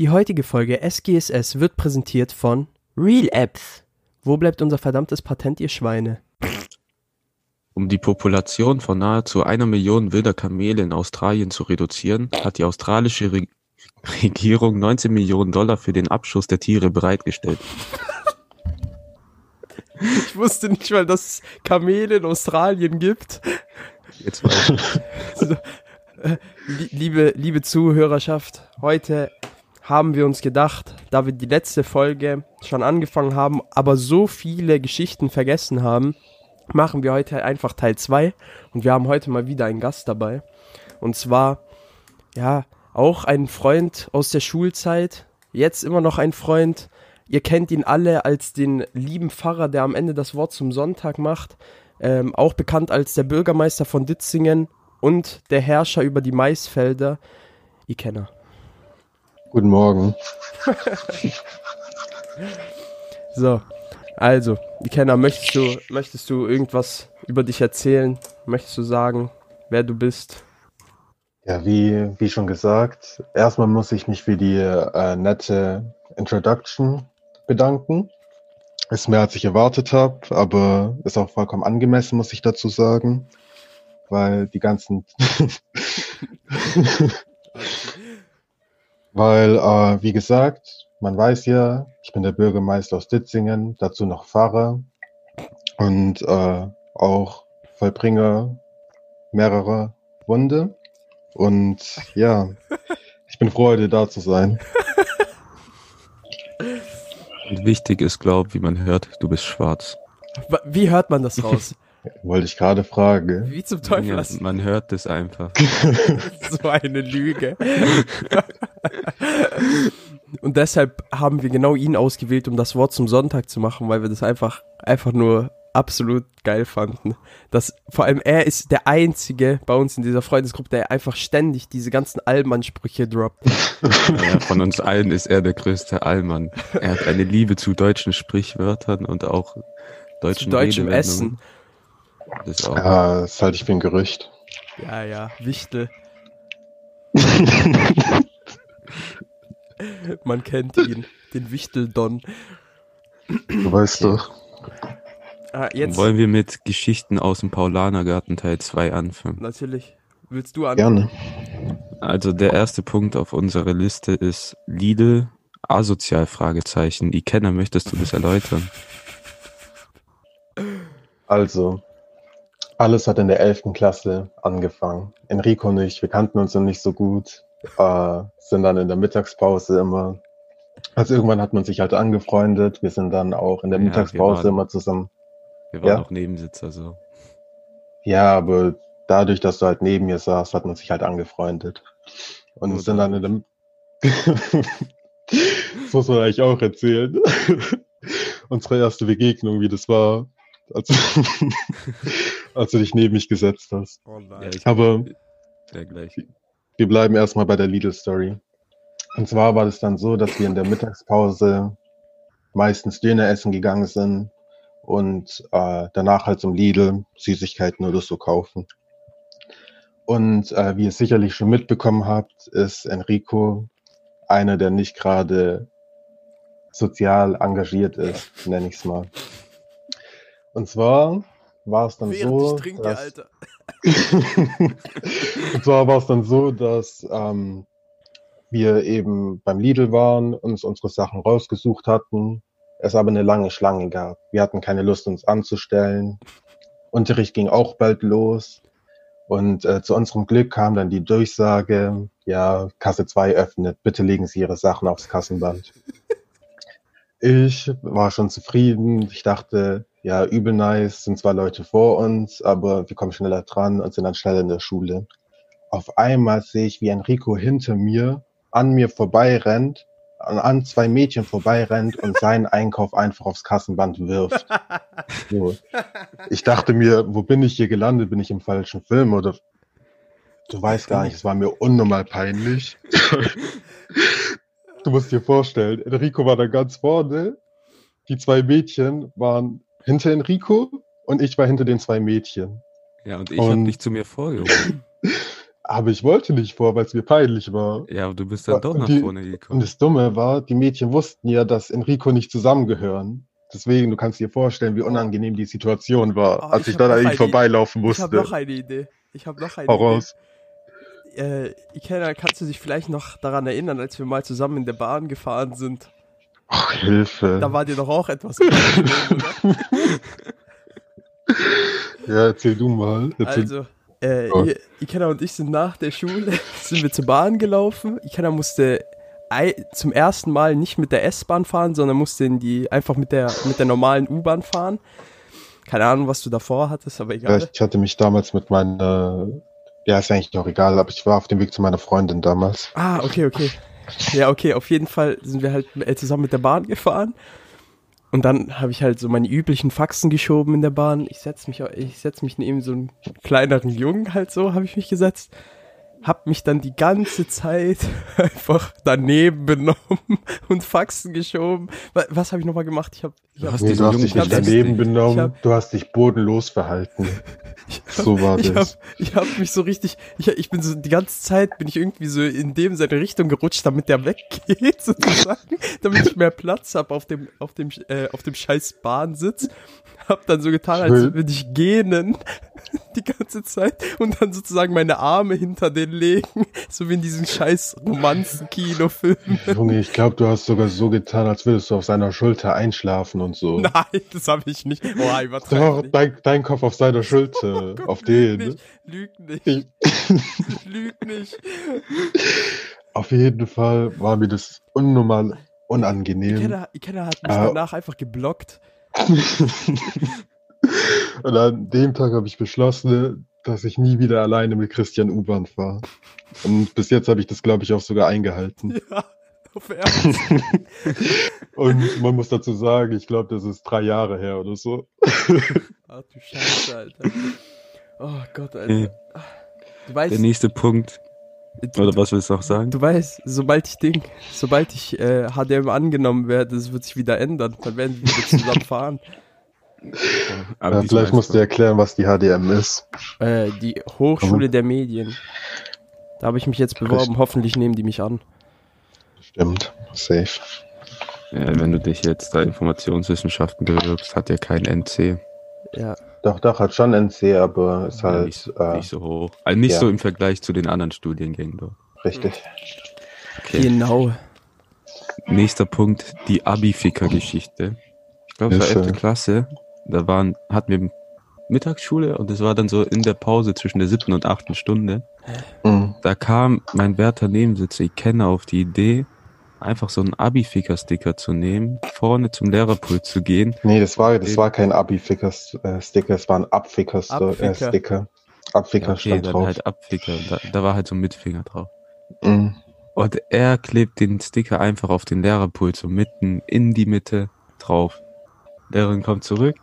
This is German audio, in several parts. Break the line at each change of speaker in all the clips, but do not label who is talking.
Die heutige Folge SGSS wird präsentiert von Real Apps. Wo bleibt unser verdammtes Patent, ihr Schweine?
Um die Population von nahezu einer Million wilder Kamele in Australien zu reduzieren, hat die australische Re Regierung 19 Millionen Dollar für den Abschuss der Tiere bereitgestellt.
Ich wusste nicht mal, dass es Kamele in Australien gibt.
Jetzt weiß ich.
So, äh, li- liebe, liebe Zuhörerschaft, heute haben wir uns gedacht, da wir die letzte Folge schon angefangen haben, aber so viele Geschichten vergessen haben, machen wir heute einfach Teil 2 und wir haben heute mal wieder einen Gast dabei. Und zwar, ja, auch ein Freund aus der Schulzeit, jetzt immer noch ein Freund. Ihr kennt ihn alle als den lieben Pfarrer, der am Ende das Wort zum Sonntag macht. Ähm, auch bekannt als der Bürgermeister von Ditzingen und der Herrscher über die Maisfelder. Ihr Kenner.
Guten Morgen.
So, also, Kenner, möchtest du, möchtest du irgendwas über dich erzählen? Möchtest du sagen, wer du bist?
Ja, wie, wie schon gesagt, erstmal muss ich mich für die äh, nette Introduction bedanken. Ist mehr als ich erwartet habe, aber ist auch vollkommen angemessen, muss ich dazu sagen. Weil die ganzen. Weil, äh, wie gesagt, man weiß ja, ich bin der Bürgermeister aus Ditzingen, dazu noch Pfarrer und äh, auch Vollbringer mehrerer Wunde. Und ja, ich bin froh, heute da zu sein.
Und wichtig ist, glaub, wie man hört, du bist schwarz.
Wa- Wie hört man das raus?
Wollte ich gerade fragen.
Wie zum Teufel
Ja, man hört es einfach.
so eine Lüge? Und deshalb haben wir genau ihn ausgewählt, um das Wort zum Sonntag zu machen, weil wir das einfach, einfach nur absolut geil fanden. Das, vor allem er ist der Einzige bei uns in dieser Freundesgruppe, der einfach ständig diese ganzen Allmannsprüche droppt.
Naja, von uns allen ist er der größte Allmann. Er hat eine Liebe zu deutschen Sprichwörtern und auch deutschen
Zu deutschem
Redewendungen.
Essen.
Das ist auch
Ja, das halte ich für ein Gerücht.
Ja, ja, Wichtel. Man kennt ihn, den Wichtel-Don.
Du weißt doch.
Ah, jetzt
Wollen wir mit Geschichten aus dem Paulanergarten Teil 2 anfangen?
natürlich. Willst du an?
Gerne.
Also der erste Punkt auf unserer Liste ist Lidl asozial Fragezeichen. Die Kenner, möchtest du das erläutern?
Also, alles hat in der 11. Klasse angefangen. Enrico und ich, wir kannten uns noch nicht so gut, äh, sind dann in der Mittagspause immer, also irgendwann hat man sich halt angefreundet, wir sind dann auch in der
Ja, wir
Mittagspause
waren-
immer zusammen.
Wir waren
Ja.
auch Nebensitzer so.
Ja, aber dadurch, dass du halt neben mir saßt, hat man sich halt angefreundet. Und
Nur
sind dann in dem, das muss man eigentlich auch erzählen. Unsere erste Begegnung, wie das war, als, als du dich neben mich gesetzt hast.
Oh nein.
Ja, ich
Aber
ja, gleich.
wir bleiben erstmal bei der Lidl-Story. Und zwar war es dann so, dass wir in der Mittagspause meistens Döner essen gegangen sind und äh, danach halt zum Lidl Süßigkeiten oder so kaufen. Und äh, wie ihr sicherlich schon mitbekommen habt, ist Enrico einer, der nicht gerade sozial engagiert ist, nenne ich es mal. Und zwar war es dann
Während
so,
ich trinke,
dass,
Alter.
und zwar war es dann so, dass ähm, wir eben beim Lidl waren, uns unsere Sachen rausgesucht hatten, es aber eine lange Schlange gab. Wir hatten keine Lust, uns anzustellen. Unterricht ging auch bald los. Und äh, zu unserem Glück kam dann die Durchsage, ja, Kasse 2 öffnet, bitte legen Sie Ihre Sachen aufs Kassenband. Ich war schon zufrieden. Ich dachte, ja, übel nice, sind zwar Leute vor uns, aber wir kommen schneller dran und sind dann schneller in der Schule. Auf einmal sehe ich, wie Enrico hinter mir an mir vorbeirennt, an, an zwei Mädchen vorbeirennt und seinen Einkauf einfach aufs Kassenband wirft. So. Ich dachte mir, wo bin ich hier gelandet? Bin ich im falschen Film oder? Du weißt gar nicht, es war mir unnormal peinlich. du musst dir vorstellen, Enrico war da ganz vorne, die zwei Mädchen waren hinter Enrico und ich war hinter den zwei Mädchen.
Ja, und ich habe
Und-
dich zu mir vorgehoben.
Aber ich wollte nicht vor, weil es mir peinlich war.
Ja, aber du bist dann doch
Und
nach
die-
vorne
Und
gekommen.
das Dumme war, die Mädchen wussten ja, dass Enrico nicht zusammengehören. Deswegen, du kannst dir vorstellen, wie unangenehm die Situation war,
Oh,
als
ich
ich dann an ihm vorbeilaufen
Ich habe
musste.
noch eine Idee. Ich habe noch eine
Hau
Idee.
raus.
Äh, Ikena, kannst du dich vielleicht noch daran erinnern, als wir mal zusammen in der Bahn gefahren sind?
Ach, Hilfe.
Da war dir doch auch etwas
ja, erzähl du mal. Erzähl.
Also, äh,
Oh.
Ikena und ich sind nach der Schule, sind wir zur Bahn gelaufen. Ikena musste zum ersten Mal nicht mit der S-Bahn fahren, sondern musste in die, einfach mit der, mit der normalen U-Bahn fahren. Keine Ahnung, was du davor hattest, aber
ja,
egal.
ich hatte mich damals mit meiner, ja, ist eigentlich auch egal, aber ich war auf dem Weg zu meiner Freundin damals.
Ah, okay, okay. Ja, okay, auf jeden Fall sind wir halt äh, zusammen mit der Bahn gefahren. Und dann habe ich halt so meine üblichen Faxen geschoben in der Bahn. Ich setz mich, ich setz mich neben so einen kleineren Jungen halt so, habe ich mich gesetzt. Hab mich dann die ganze Zeit einfach daneben benommen und Faxen geschoben. Wa- Was habe ich nochmal gemacht? Ich habe ich
Du
hab,
hast
Nee, du hast dich nicht daneben benommen,
hab-
du hast dich bodenlos verhalten.
ich hab,
So war
ich habe
das.
ich hab mich so richtig, ich, ich bin so die ganze Zeit bin ich irgendwie so in dem seine Richtung gerutscht, damit der weggeht sozusagen, damit ich mehr Platz habe auf dem auf dem äh, auf dem scheiß Bahnsitz. Hab dann so getan, als würde ich gähnen die ganze Zeit und dann sozusagen meine Arme hinter den legen, so wie in diesen scheiß Romanzen-Kinofilmen.
Junge, ich glaube, du hast sogar so getan, als würdest du auf seiner Schulter einschlafen und so.
Nein, das habe ich nicht. Boah,
Doch, dein, dein Kopf auf seiner Schulter, auf
Lüg
den.
nicht, lüg nicht,
Ich,
lüg nicht.
auf jeden Fall war mir das unnormal unangenehm.
Ikena, Ikena hat mich
Ah.
danach einfach geblockt.
Und an dem Tag habe ich beschlossen, dass ich nie wieder alleine mit Christian U-Bahn fahre. Und bis jetzt habe ich das, glaube ich, auch sogar eingehalten.
Ja, auf Ernst.
Und man muss dazu sagen, ich glaube, das ist drei Jahre her oder so.
Ach du Scheiße, Alter. Oh Gott, Alter.
Okay.
Du weißt,
Der nächste Punkt. Oder was willst du noch sagen?
du weißt, sobald ich Ding, sobald ich äh, HDM angenommen werde, das wird sich wieder ändern. Dann werden wir wieder zusammen fahren.
Aber
Ja, vielleicht musst du erklären, was die HDM ist.
Äh, die Hochschule der Medien. Da habe ich mich jetzt beworben. Hoffentlich nehmen die mich an.
Stimmt, safe.
Ja, wenn du dich jetzt da Informationswissenschaften bewirbst, hat ja kein NC.
Ja,
Doch, doch, hat schon NC, aber ist
Ja,
halt
nicht, so-
äh,
nicht so hoch. Also nicht
ja.
so im Vergleich zu den anderen Studiengängen doch.
richtig.
Okay.
genau.
Nächster Punkt, die Abi-Ficker-Geschichte. Ich glaube, es war
Hilfe.
11. Klasse. Da waren, hatten wir Mittagsschule und es war dann so in der Pause zwischen der siebten und achten Stunde.
Mhm.
Da kam mein werter Nebensitzer, ich kenne auf die Idee, einfach so einen Abi-Ficker-Sticker zu nehmen, vorne zum Lehrerpult zu gehen.
Nee, das war, das war kein Abi-Ficker-Sticker, es war ein Abficker-Sticker.
Abficker.
Äh. Abficker
Ja, okay,
stand
dann
drauf.
halt Abficker. Da, da war halt so ein Mitfinger drauf.
Mhm.
Und er klebt den Sticker einfach auf den Lehrerpult so mitten in die Mitte drauf. Lehrerin kommt zurück,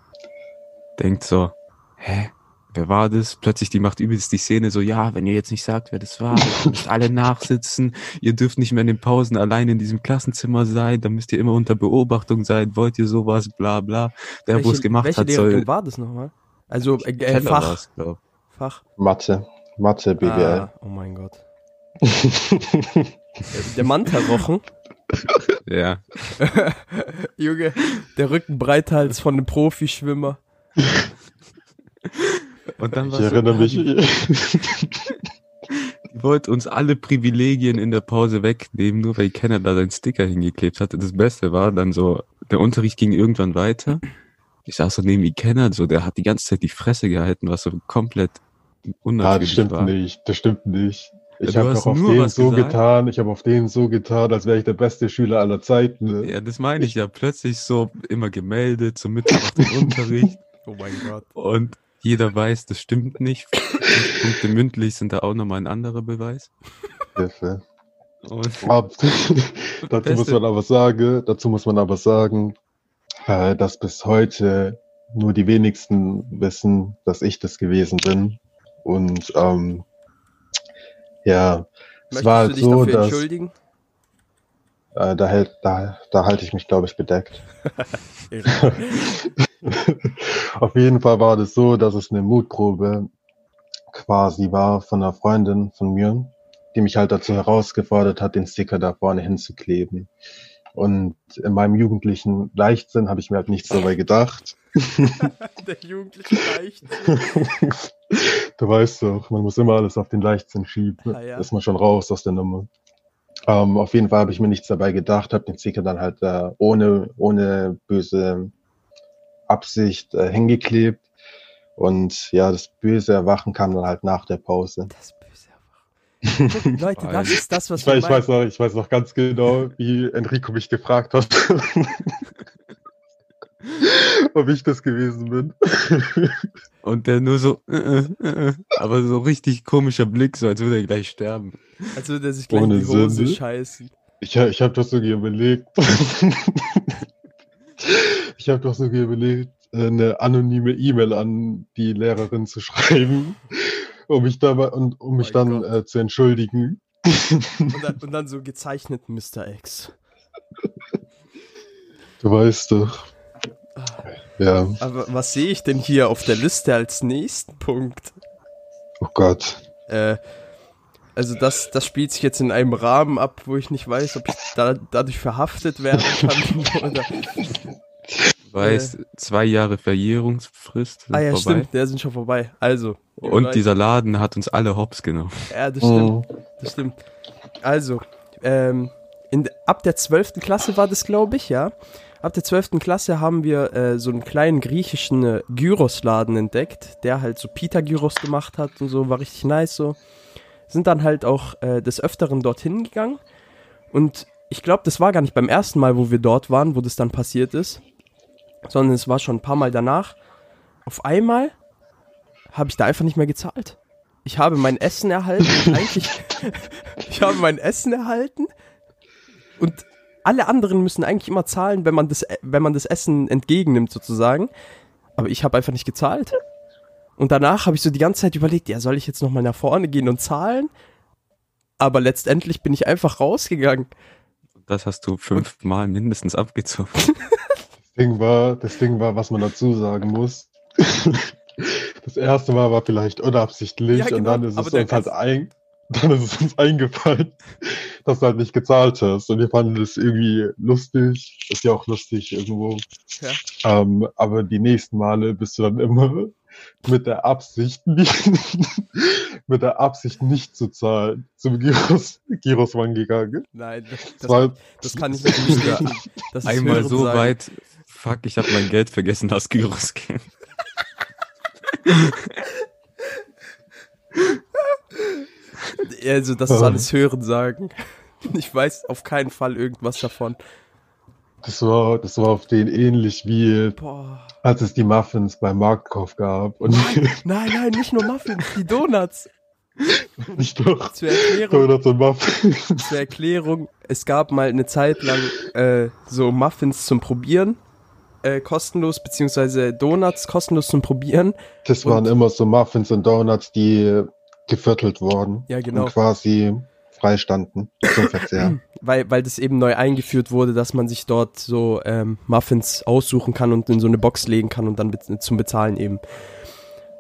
denkt so, hä, wer war das? Plötzlich die macht übelst die Szene so, ja, wenn ihr jetzt nicht sagt, wer das war, ihr müsst alle nachsitzen, ihr dürft nicht mehr in den Pausen allein in diesem Klassenzimmer sein, da müsst ihr immer unter Beobachtung sein, wollt ihr sowas, bla bla. Der, wo es gemacht
welche
hat, soll
war das nochmal? Also äh, äh, Fach. Fach.
Mathe. Mathe, BWL.
Ah, oh mein Gott. Der Manta-Wochen.
Ja,
Junge, der Rücken breiter als von einem Profischwimmer.
und dann
Ich
war
erinnere
so,
mich.
Die wollte uns alle Privilegien in der Pause wegnehmen, nur weil Kenner da seinen Sticker hingeklebt hatte. Das Beste war dann so, der Unterricht ging irgendwann weiter. Ich saß so neben Kenner, so, der hat die ganze Zeit die Fresse gehalten, was so komplett
Ah, das
unnatürlich
stimmt
war.
nicht. Das stimmt nicht. Ich
Ja,
habe doch auf
nur
den
was
so
gesagt.
getan, ich habe auf den so getan, als wäre ich der beste Schüler aller Zeiten. ne?
Ja, das meine ich ja. Plötzlich so immer gemeldet, so mitten auf dem Unterricht.
Oh mein Gott.
Und jeder weiß, das stimmt nicht. Fünf Punkte mündlich sind da auch nochmal ein anderer Beweis.
Hilfe. Dazu muss man aber sagen, dazu muss man aber sagen, äh, dass bis heute nur die wenigsten wissen, dass ich das gewesen bin. Und ähm, ja, es
Möchtest
war
du
halt
dich
so,
dafür
dass
entschuldigen?
äh, da hält, da, da halte ich mich, glaube ich, bedeckt. Auf jeden Fall war das so, dass es eine Mutprobe quasi war von einer Freundin von mir, die mich halt dazu herausgefordert hat, den Sticker da vorne hinzukleben. Und in meinem jugendlichen Leichtsinn habe ich mir halt nichts dabei gedacht.
Der jugendliche Leichtsinn.
du weißt doch, man muss immer alles auf den Leichtsinn schieben.
Ah, ja.
Ist man schon raus aus der Nummer. Ähm, auf jeden Fall habe ich mir nichts dabei gedacht, habe den Sticker dann halt äh, ohne, ohne böse Absicht äh, hingeklebt. Und ja, das böse Erwachen kam dann halt nach der Pause.
Das böse Erwachen. Leute, das ist das, was
Ich,
wir
weiß- ich, weiß noch, ich weiß noch ganz genau, wie Enrico mich gefragt hat, ob ich das gewesen bin.
Und der nur so, äh, äh, äh, aber so richtig komischer Blick, so als würde er gleich sterben.
Als würde er sich gleich in
Ohne
die Hose
Sünde.
scheißen.
Ich, ich habe doch sogar überlegt. ich habe doch sogar überlegt, eine anonyme E-Mail an die Lehrerin zu schreiben, um mich dabei und um mich
Mein
dann äh, zu entschuldigen.
Und dann, und dann so gezeichnet Mr. X.
Du weißt doch. Ja,
Aber was sehe ich denn hier auf der Liste als nächsten Punkt?
oh Gott.
Äh, also das, das spielt sich jetzt in einem Rahmen ab, wo ich nicht weiß, ob ich da, dadurch verhaftet werden kann oder.
Du weißt, zwei Jahre Verjährungsfrist sind
Ah ja,
vorbei.
stimmt, der sind schon vorbei. Also.
Und
Leute,
dieser Laden hat uns alle hops genommen.
Ja, das stimmt.
Mhm.
Das stimmt. Also, ähm, in, ab der 12. Klasse war das, glaube ich, ja. Ab der 12. Klasse haben wir äh, so einen kleinen griechischen äh, Gyros-Laden entdeckt, der halt so Pita-Gyros gemacht hat und so, war richtig nice so. Sind dann halt auch äh, des Öfteren dorthin gegangen. Und ich glaube, das war gar nicht beim ersten Mal, wo wir dort waren, wo das dann passiert ist, sondern es war schon ein paar Mal danach. Auf einmal habe ich da einfach nicht mehr gezahlt. Ich habe mein Essen erhalten eigentlich, ich habe mein Essen erhalten und alle anderen müssen eigentlich immer zahlen, wenn man das, wenn man das Essen entgegennimmt sozusagen. Aber ich habe einfach nicht gezahlt. Und danach habe ich so die ganze Zeit überlegt, ja, soll ich jetzt nochmal nach vorne gehen und zahlen? Aber letztendlich bin ich einfach rausgegangen.
Das hast du fünfmal mindestens abgezogen.
Das Ding war, das Ding war, was man dazu sagen muss. Das erste Mal war vielleicht unabsichtlich
Ja, genau,
und dann ist es uns halt ein, dann ist es uns eingefallen, dass du halt nicht gezahlt hast. Und wir fanden das irgendwie lustig. Ist ja auch lustig irgendwo.
Ja.
Ähm, aber die nächsten Male bist du dann immer mit der Absicht, nicht, mit der Absicht nicht zu zahlen, zum Giros, Girosmann gegangen.
Nein, das,
Das
das,
war,
das kann ich nicht bestätigen. Das ist
Einmal so
Hörensagen.
weit, fuck, ich habe mein Geld vergessen, das Gyros gehen.
Also, das ist alles Hörensagen. Ich weiß auf keinen Fall irgendwas davon.
Das war, das war auf den ähnlich wie
Boah.
als es die Muffins beim Marktkauf gab. Und
Nein, nein, nicht nur Muffins, die Donuts.
nicht doch
Zur Erklärung,
Donuts und Muffins.
zur Erklärung, es gab mal eine Zeit lang äh, so Muffins zum Probieren, äh, kostenlos, beziehungsweise Donuts kostenlos zum Probieren.
Das
Und-
waren immer so Muffins und Donuts, die geviertelt wurden.
Ja, genau.
Und quasi freistanden zum Verzehr.
Weil, weil das eben neu eingeführt wurde, dass man sich dort so ähm, Muffins aussuchen kann und in so eine Box legen kann und dann be zum Bezahlen eben.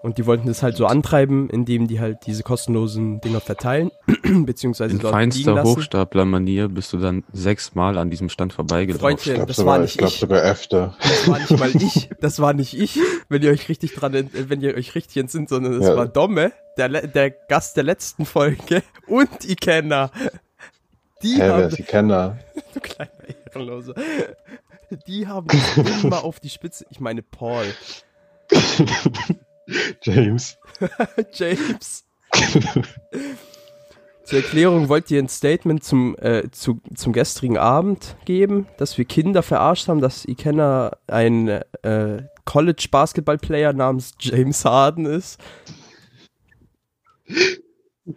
Und die wollten das halt so antreiben, indem die halt diese kostenlosen Dinger verteilen, beziehungsweise
In
dort liegen
feinster. Hochstapler-Manier bist du dann sechsmal an diesem Stand vorbeigelaufen.
Freundchen,
Ich glaube
das
sogar,
war
ich
nicht
glaub
ich.
sogar öfter.
Das war nicht mal ich. Das war nicht ich, wenn ihr euch richtig dran, wenn ihr euch richtig entsinnt, sondern das
Ja.
war Domme, der, der Gast der letzten Folge und Ikenna. Die
wer
haben,
Kenner?
du kleiner Ehrenloser, die haben immer auf die Spitze, ich meine Paul,
James.
James. Zur Erklärung wollt ihr ein Statement zum, äh, zu, zum gestrigen Abend geben, dass wir Kinder verarscht haben, dass Ikenna ein äh, College-Basketball-Player namens James Harden ist.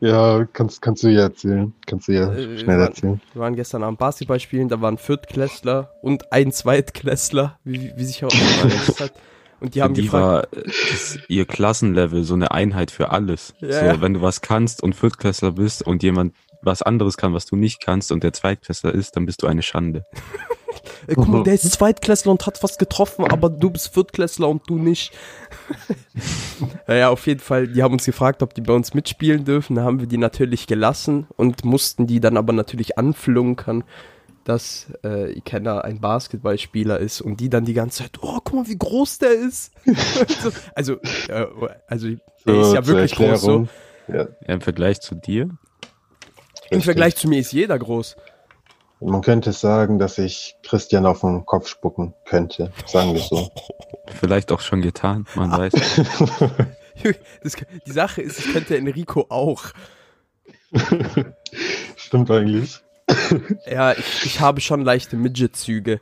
Ja, kannst, kannst du ja erzählen. Kannst du ja
Äh,
schnell
wann-
erzählen.
Wir waren gestern Abend Basketball spielen, da waren Viertklässler und ein Zweitklässler, wie, wie sich herausgestellt hat. Und die haben
die
gefragt,
war äh, das, ihr Klassenlevel so eine Einheit für alles.
Ja,
so,
ja.
wenn du was kannst und Viertklässler bist und jemand was anderes kann, was du nicht kannst und der Zweitklässler ist, dann bist du eine Schande.
Ey, guck mal, der ist Zweitklässler und hat fast getroffen, aber du bist Viertklässler und du nicht. naja, auf jeden Fall, die haben uns gefragt, ob die bei uns mitspielen dürfen. Da haben wir die natürlich gelassen und mussten die dann aber natürlich anflunkern, dass äh, Ikenna ein Basketballspieler ist und die dann die ganze Zeit, oh, guck mal, wie groß der ist. also, äh, also, der ist ja wirklich groß so.
Erklärung. Ja,
Im Vergleich zu dir?
Im. Vergleich zu mir ist jeder groß.
Man könnte sagen, dass ich Christian auf den Kopf spucken könnte, sagen wir so.
Vielleicht auch schon getan, man weiß.
Das, die Sache ist, ich könnte Enrico auch.
Stimmt eigentlich.
Ja, ich, ich habe schon leichte Midget-Züge.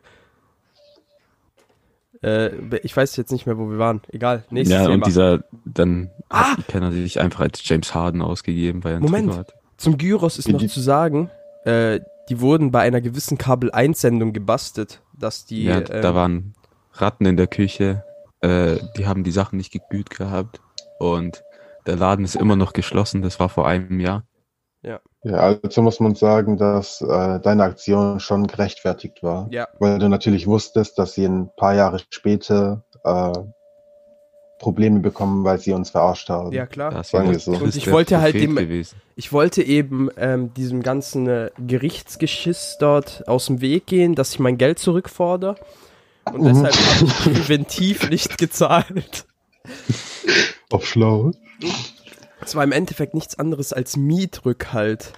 Äh, ich weiß jetzt nicht mehr, wo wir waren. Egal, nächstes
ja,
Thema.
und dieser, dann
Ah!
hat Kenner sich einfach als James Harden ausgegeben, weil er einen
Moment.
Hat.
Zum Gyros ist noch zu sagen, äh, die wurden bei einer gewissen Kabel-1-Sendung gebastelt, dass die...
Ja,
ähm,
da waren Ratten in der Küche, äh, die haben die Sachen nicht gekühlt gehabt und der Laden ist immer noch geschlossen, das war vor einem Jahr.
Ja, also muss man sagen, dass äh, deine Aktion schon gerechtfertigt war.
Ja,
Weil du natürlich wusstest, dass sie ein paar Jahre später äh, Probleme bekommen, weil sie uns verarscht haben.
ja klar.
Das war
wir so.
Und ich wollte halt dem-
gewesen.
Ich wollte eben ähm, diesem ganzen äh, Gerichtsgeschiss dort aus dem Weg gehen, dass ich mein Geld zurückfordere. Und
Mhm.
deshalb habe ich präventiv nicht gezahlt.
Auf schlau.
Es war im Endeffekt nichts anderes als Mietrückhalt.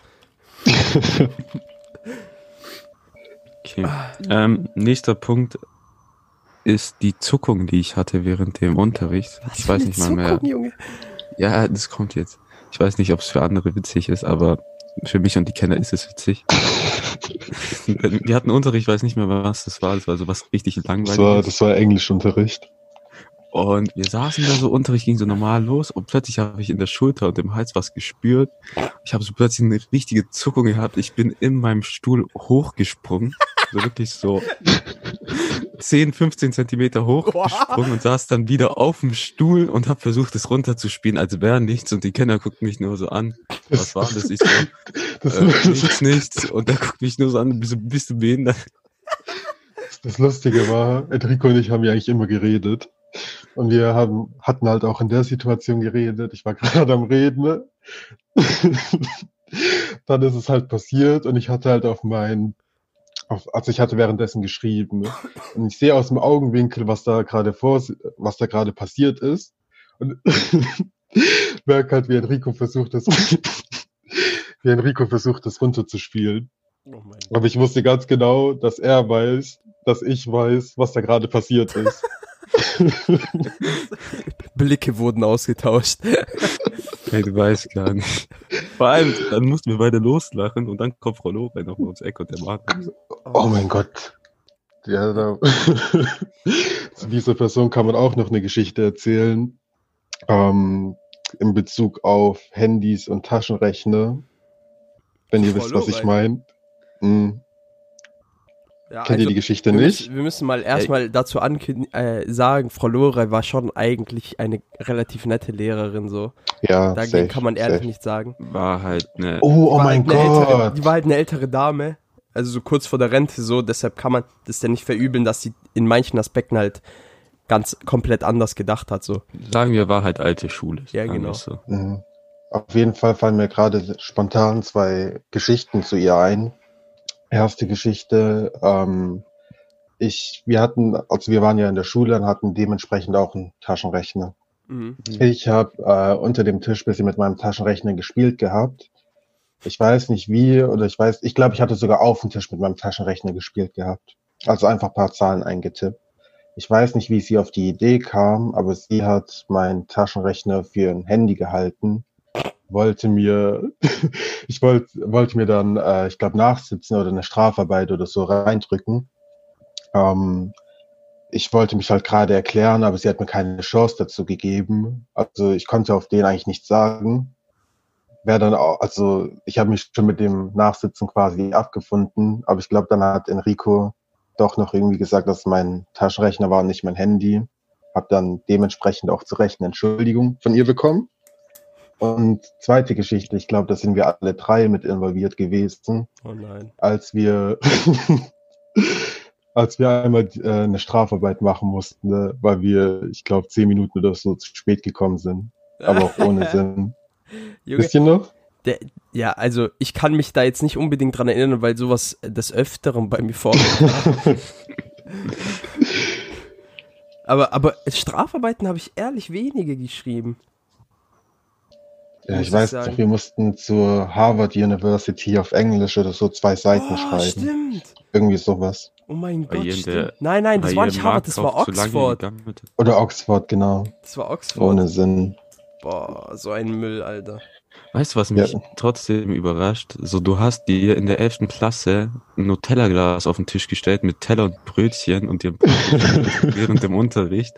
Okay. Ähm, nächster Punkt ist die Zuckung, die ich hatte während dem Unterricht. ich weiß nicht mal mehr.
Junge.
Ja, das kommt jetzt. Ich weiß nicht, ob es für andere witzig ist, aber für mich und die Kenner ist es witzig. Wir hatten Unterricht, ich weiß nicht mehr, was das war. Das war so was richtig
Das war,
langweiliges.
das war Englischunterricht.
Und wir saßen da so, Unterricht ging so normal los und plötzlich habe ich in der Schulter und im Hals was gespürt. Ich habe so plötzlich eine richtige Zuckung gehabt. Ich bin in meinem Stuhl hochgesprungen. So wirklich so 10, 15 Zentimeter hochgesprungen und saß dann wieder auf dem Stuhl und habe versucht, es runterzuspielen, als wäre nichts. Und die Kinder guckten mich nur so an. Was war das? Ich so,
Das,
äh,
das,
nichts, nichts. Und er guckt mich nur so an, bist du, bist du behindert?
das Lustige war, Enrico und ich haben ja eigentlich immer geredet. Und wir haben, hatten halt auch in der Situation geredet. Ich war gerade am Reden. ne? Dann ist es halt passiert und ich hatte halt auf mein, auf, also ich hatte währenddessen geschrieben. Und ich sehe aus dem Augenwinkel, was da gerade vor, was da gerade passiert ist. Und merke halt, wie Enrico versucht, das, wie Enrico versucht, das runterzuspielen.
Oh
Aber ich wusste ganz genau, dass er weiß, dass ich weiß, was da gerade passiert ist.
Blicke wurden ausgetauscht.
Hey, du weißt gar nicht. Vor allem, dann mussten wir beide loslachen und dann kommt Frau Lore noch mal ums Eck und der Markus.
Oh mein Gott. Ja, da, zu dieser Person kann man auch noch eine Geschichte erzählen. Ähm, in Bezug auf Handys und Taschenrechner. Wenn ihr
Frau
wisst, was ich meine. Hm.
Ja,
Kennt ihr die Geschichte
wir
nicht?
Müssen, wir müssen mal erstmal dazu äh, sagen, Frau Lorey war schon eigentlich eine relativ nette Lehrerin, so.
Ja,
Dagegen
safe,
kann man ehrlich
safe.
nicht sagen.
War halt eine,
Oh, oh mein
halt eine Ältere,
Gott.
die war halt eine ältere Dame, also so kurz vor der Rente so, deshalb kann man das dann nicht verübeln, dass sie in manchen Aspekten halt ganz komplett anders gedacht hat, so.
sagen wir, war halt alte Schule.
Ja, genau.
So.
Mhm. Auf jeden Fall fallen mir gerade spontan zwei Geschichten zu ihr ein. Erste Geschichte, ähm, ich, wir hatten, also wir waren ja in der Schule und hatten dementsprechend auch einen Taschenrechner.
Mhm.
Ich habe äh, unter dem Tisch bisschen mit meinem Taschenrechner gespielt gehabt. Ich weiß nicht wie oder ich weiß, ich glaube, ich hatte sogar auf dem Tisch mit meinem Taschenrechner gespielt gehabt. Also einfach ein paar Zahlen eingetippt. Ich weiß nicht, wie sie auf die Idee kam, aber sie hat meinen Taschenrechner für ein Handy gehalten, wollte mir, ich wollte wollte mir dann, äh, ich glaube, nachsitzen oder eine Strafarbeit oder so reindrücken. Ähm, ich wollte mich halt gerade erklären, aber sie hat mir keine Chance dazu gegeben. Also ich konnte auf den eigentlich nichts sagen. Wäre dann auch, also ich habe mich schon mit dem Nachsitzen quasi abgefunden, aber ich glaube, dann hat Enrico doch noch irgendwie gesagt, dass mein Taschenrechner war und nicht mein Handy. Hab dann dementsprechend auch zu Recht eine Entschuldigung von ihr bekommen. Und zweite Geschichte, ich glaube, da sind wir alle drei mit involviert gewesen
Oh nein.
als wir als wir einmal äh, eine Strafarbeit machen mussten, ne, weil wir, ich glaube, zehn Minuten oder so zu spät gekommen sind. Aber auch ohne Sinn.
Junge,
ihr noch?
der, ja, also ich kann mich da jetzt nicht unbedingt dran erinnern, weil sowas des Öfteren bei mir vorkommt. aber, aber Strafarbeiten habe ich ehrlich wenige geschrieben.
Ja, ich
ich
weiß noch, wir mussten zur Harvard University auf Englisch oder so zwei Seiten
Oh,
schreiben.
stimmt.
Irgendwie sowas.
Oh mein Gott,
der-
stimmt. Nein, nein, das war nicht Harvard, das war Oxford.
Oder Oxford, genau.
Das war Oxford.
Ohne Sinn.
Boah, so ein Müll, Alter.
Weißt du, was mich
Ja.
trotzdem überrascht? So, du hast dir in der 11. Klasse ein Nutella-Glas auf den Tisch gestellt mit Teller und Brötchen und dir während dem Unterricht.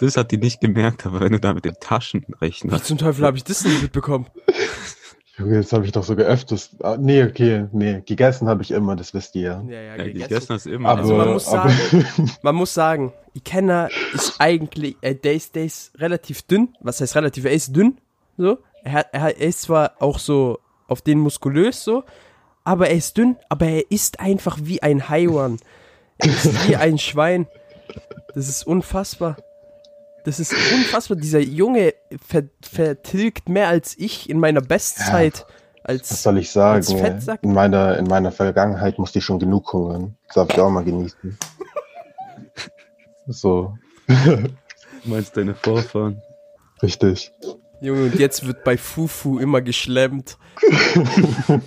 Das hat die nicht gemerkt, aber wenn du da mit dem
Wie
Taschenrechner
zum Teufel habe ich das nicht mitbekommen?
Junge, das habe ich doch sogar öfters. Ah, nee, okay, nee. Gegessen habe ich immer, das wisst ihr ja.
Ja, ja,
ja,
gegessen.
gegessen hast, immer.
Aber,
Also man muss
aber
Man muss sagen, Ikenna ist eigentlich, äh, der, ist, der ist relativ dünn. Was heißt relativ? Er ist dünn, so. Er, er, ist zwar auch so auf den muskulös, so, aber er ist dünn, aber er ist einfach wie ein Haiwan. Er ist wie ein Schwein. Das ist unfassbar. Das ist unfassbar. Dieser Junge ver vertilgt mehr als ich in meiner Bestzeit.
was
Als,
soll ich sagen? In meiner, in meiner Vergangenheit musste ich schon genug hungern. Das darf ich auch mal genießen. So,
du meinst deine Vorfahren.
richtig.
Junge, und jetzt wird bei Fufu immer geschlemmt.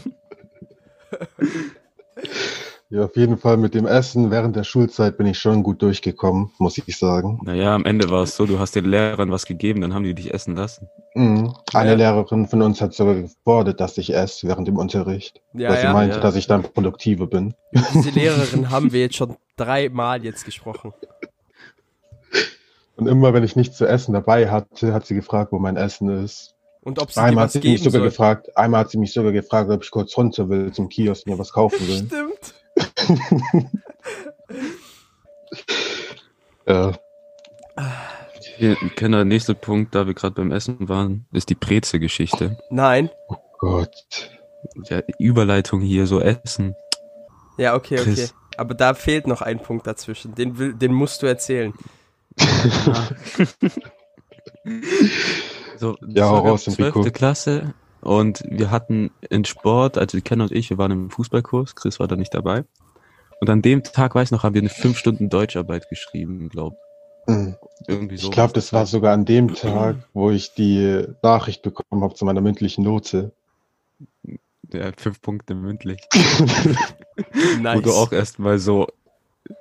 Ja, auf jeden Fall mit dem Essen während der Schulzeit bin ich schon gut durchgekommen, muss ich sagen.
Naja, am Ende war es so, du hast den Lehrern was gegeben, dann haben die dich essen lassen.
Mhm. Eine
Ja.
Lehrerin von uns hat sogar gefordert, dass ich esse während dem Unterricht.
Ja,
weil sie
ja.
meinte,
Ja.
dass ich dann produktiver bin.
Über diese Lehrerin haben wir jetzt schon dreimal jetzt gesprochen.
Und immer wenn ich nichts zu essen dabei hatte, hat sie gefragt, wo mein Essen ist.
Und ob sie dir
Einmal hat sie mich sogar
soll.
gefragt, einmal hat sie mich sogar gefragt, ob ich kurz runter will zum Kiosk mir was kaufen will.
Stimmt.
Ja,
Hier, Kenner, nächster Punkt, da wir gerade beim Essen waren, ist die Breze-Geschichte.
Nein.
Gott.
Ja, Überleitung hier, so Essen.
Ja, okay, okay.
Chris.
Aber da fehlt noch ein Punkt dazwischen. Den, will, den musst du erzählen.
So,
Ja, raus,
12.
Enrico.
Klasse und wir hatten in Sport, also Ken und ich, wir waren im Fußballkurs, Chris war da nicht dabei. Und an dem Tag, weiß noch, haben wir eine 5 Stunden Deutscharbeit geschrieben, glaub.
Mhm.
Irgendwie so.
Ich glaube, das war sogar an dem Tag, wo ich die Nachricht bekommen habe zu meiner mündlichen Note.
Ja, fünf Punkte mündlich.
Nice.
Wo du auch erstmal so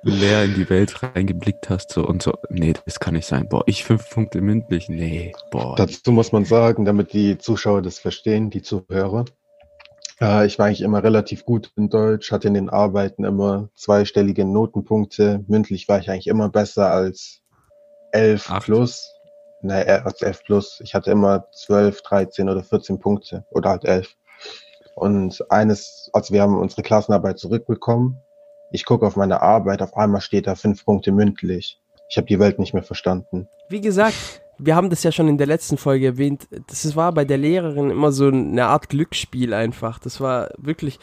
leer in die Welt reingeblickt hast so und so, nee, das kann nicht sein. Boah, ich fünf Punkte mündlich, nee, boah.
Dazu muss man sagen, damit die Zuschauer das verstehen, die Zuhörer. Äh, ich war eigentlich immer relativ gut in Deutsch, hatte in den Arbeiten immer zweistellige Notenpunkte. Mündlich war ich eigentlich immer besser als 11
Acht.
plus. Nee, äh, als 11 plus. Ich hatte immer 12, 13 oder 14 Punkte oder halt 11. Und eines, also wir haben unsere Klassenarbeit zurückbekommen. Ich gucke auf meine Arbeit, auf einmal steht da fünf Punkte mündlich. Ich habe die Welt nicht mehr verstanden.
Wie gesagt, wir haben das ja schon in der letzten Folge erwähnt. Das war bei der Lehrerin immer so eine Art Glücksspiel einfach. Das war wirklich,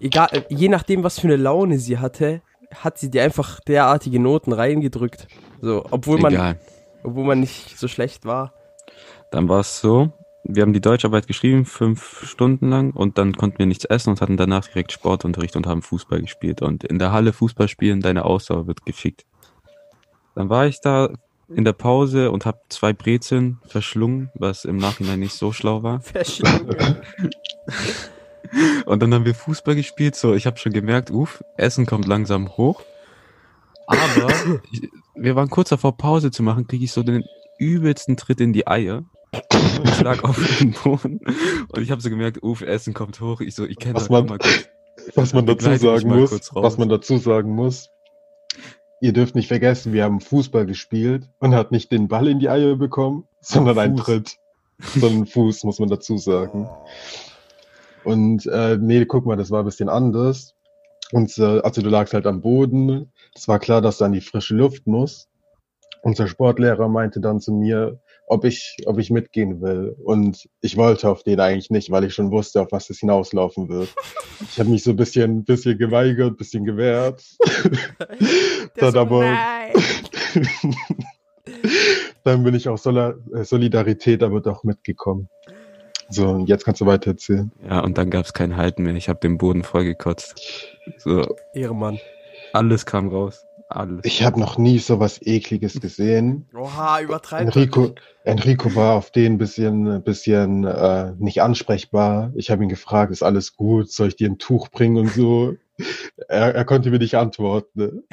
egal, je nachdem, was für eine Laune sie hatte, hat sie dir einfach derartige Noten reingedrückt. So, obwohl man,
Egal.
obwohl man nicht so schlecht war.
Dann war es so, wir haben die Deutscharbeit geschrieben, fünf Stunden lang und dann konnten wir nichts essen und hatten danach direkt Sportunterricht und haben Fußball gespielt. Und in der Halle Fußball spielen, deine Ausdauer wird gefickt. Dann war ich da in der Pause und habe zwei Brezeln verschlungen, was im Nachhinein nicht so schlau war.
Verschlungen.
Und dann haben wir Fußball gespielt, so ich habe schon gemerkt, uff, Essen kommt langsam hoch. Aber ich, wir waren kurz davor Pause zu machen, kriege ich so den übelsten Tritt in die Eier. Ich lag auf dem Boden und ich habe so gemerkt, uff, Essen kommt hoch. Ich so, ich kenne das
man-
mal kurz.
Was man dazu sagen muss, was man dazu sagen muss, ihr dürft nicht vergessen, wir haben Fußball gespielt und hat nicht den Ball in die Eier bekommen, sondern einen. Tritt. Sondern einen Fuß, muss man dazu sagen. Und äh, nee, guck mal, das war ein bisschen anders. Und äh, also du lagst halt am Boden. Es war klar, dass du an die frische Luft musst. Unser Sportlehrer meinte dann zu mir, ob ich, ob ich mitgehen will. Und ich wollte auf den eigentlich nicht, weil ich schon wusste, auf was es hinauslaufen wird. Ich habe mich so ein bisschen, bisschen geweigert, ein bisschen gewehrt. Dann
so,
aber, dann bin ich aus Sola- äh, Solidarität aber doch mitgekommen. So, und jetzt kannst du weiter erzählen.
Ja, und dann gab's kein Halten mehr. Ich habe den Boden vollgekotzt. So,
Ehrenmann.
alles kam raus. Alles.
Ich habe noch nie so was Ekliges gesehen.
Oha, übertreibt
Enrico, Enrico war auf den ein bisschen, ein bisschen äh, nicht ansprechbar. Ich habe ihn gefragt, ist alles gut? Soll ich dir ein Tuch bringen und so? Er, er konnte mir nicht antworten.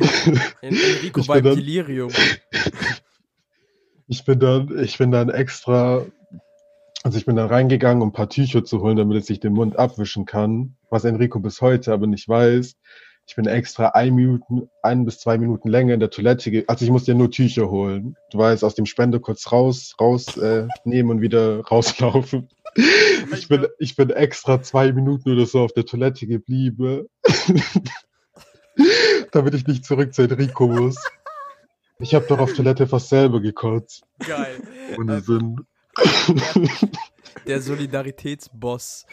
En Enrico
Ich
war im
bin dann-
Delirium.
Ich bin dann, ich bin dann extra, also ich bin dann reingegangen, um ein paar Tücher zu holen, damit er sich den Mund abwischen kann. Was Enrico bis heute aber nicht weiß. Ich bin extra ein Minuten, ein bis zwei Minuten länger in der Toilette, ge- also ich musste ja nur Tücher holen. Du weißt, aus dem Spender kurz raus, raus äh, und wieder rauslaufen. Ich bin, ich bin extra zwei Minuten oder so auf der Toilette geblieben, damit ich nicht zurück zu Enrico muss. Ich habe doch auf Toilette fast selber gekotzt.
Geil.
Ohne Sinn.
Der Solidaritätsboss.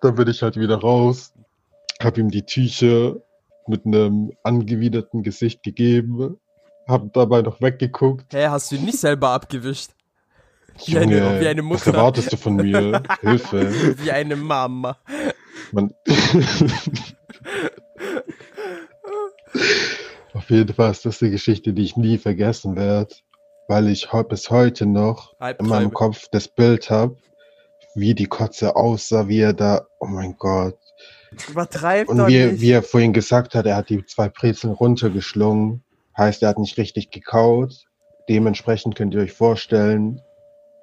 Dann bin ich halt wieder raus, hab ihm die Tücher mit einem angewiderten Gesicht gegeben, hab dabei noch weggeguckt.
Hä, hast du ihn nicht selber abgewischt? Wie eine,
Junge,
wie eine
was
Mutter.
erwartest du von mir? Hilfe.
Wie eine Mama.
Man Auf jeden Fall ist das eine Geschichte, die ich nie vergessen werde, weil ich bis heute noch in
Albträume.
meinem Kopf das Bild habe, wie die Kotze aussah, wie er da, oh mein Gott.
Übertreibt
Und wie, er-
nicht.
wie er vorhin gesagt hat, er hat die zwei Brezeln runtergeschlungen, heißt, er hat nicht richtig gekaut. Dementsprechend könnt ihr euch vorstellen,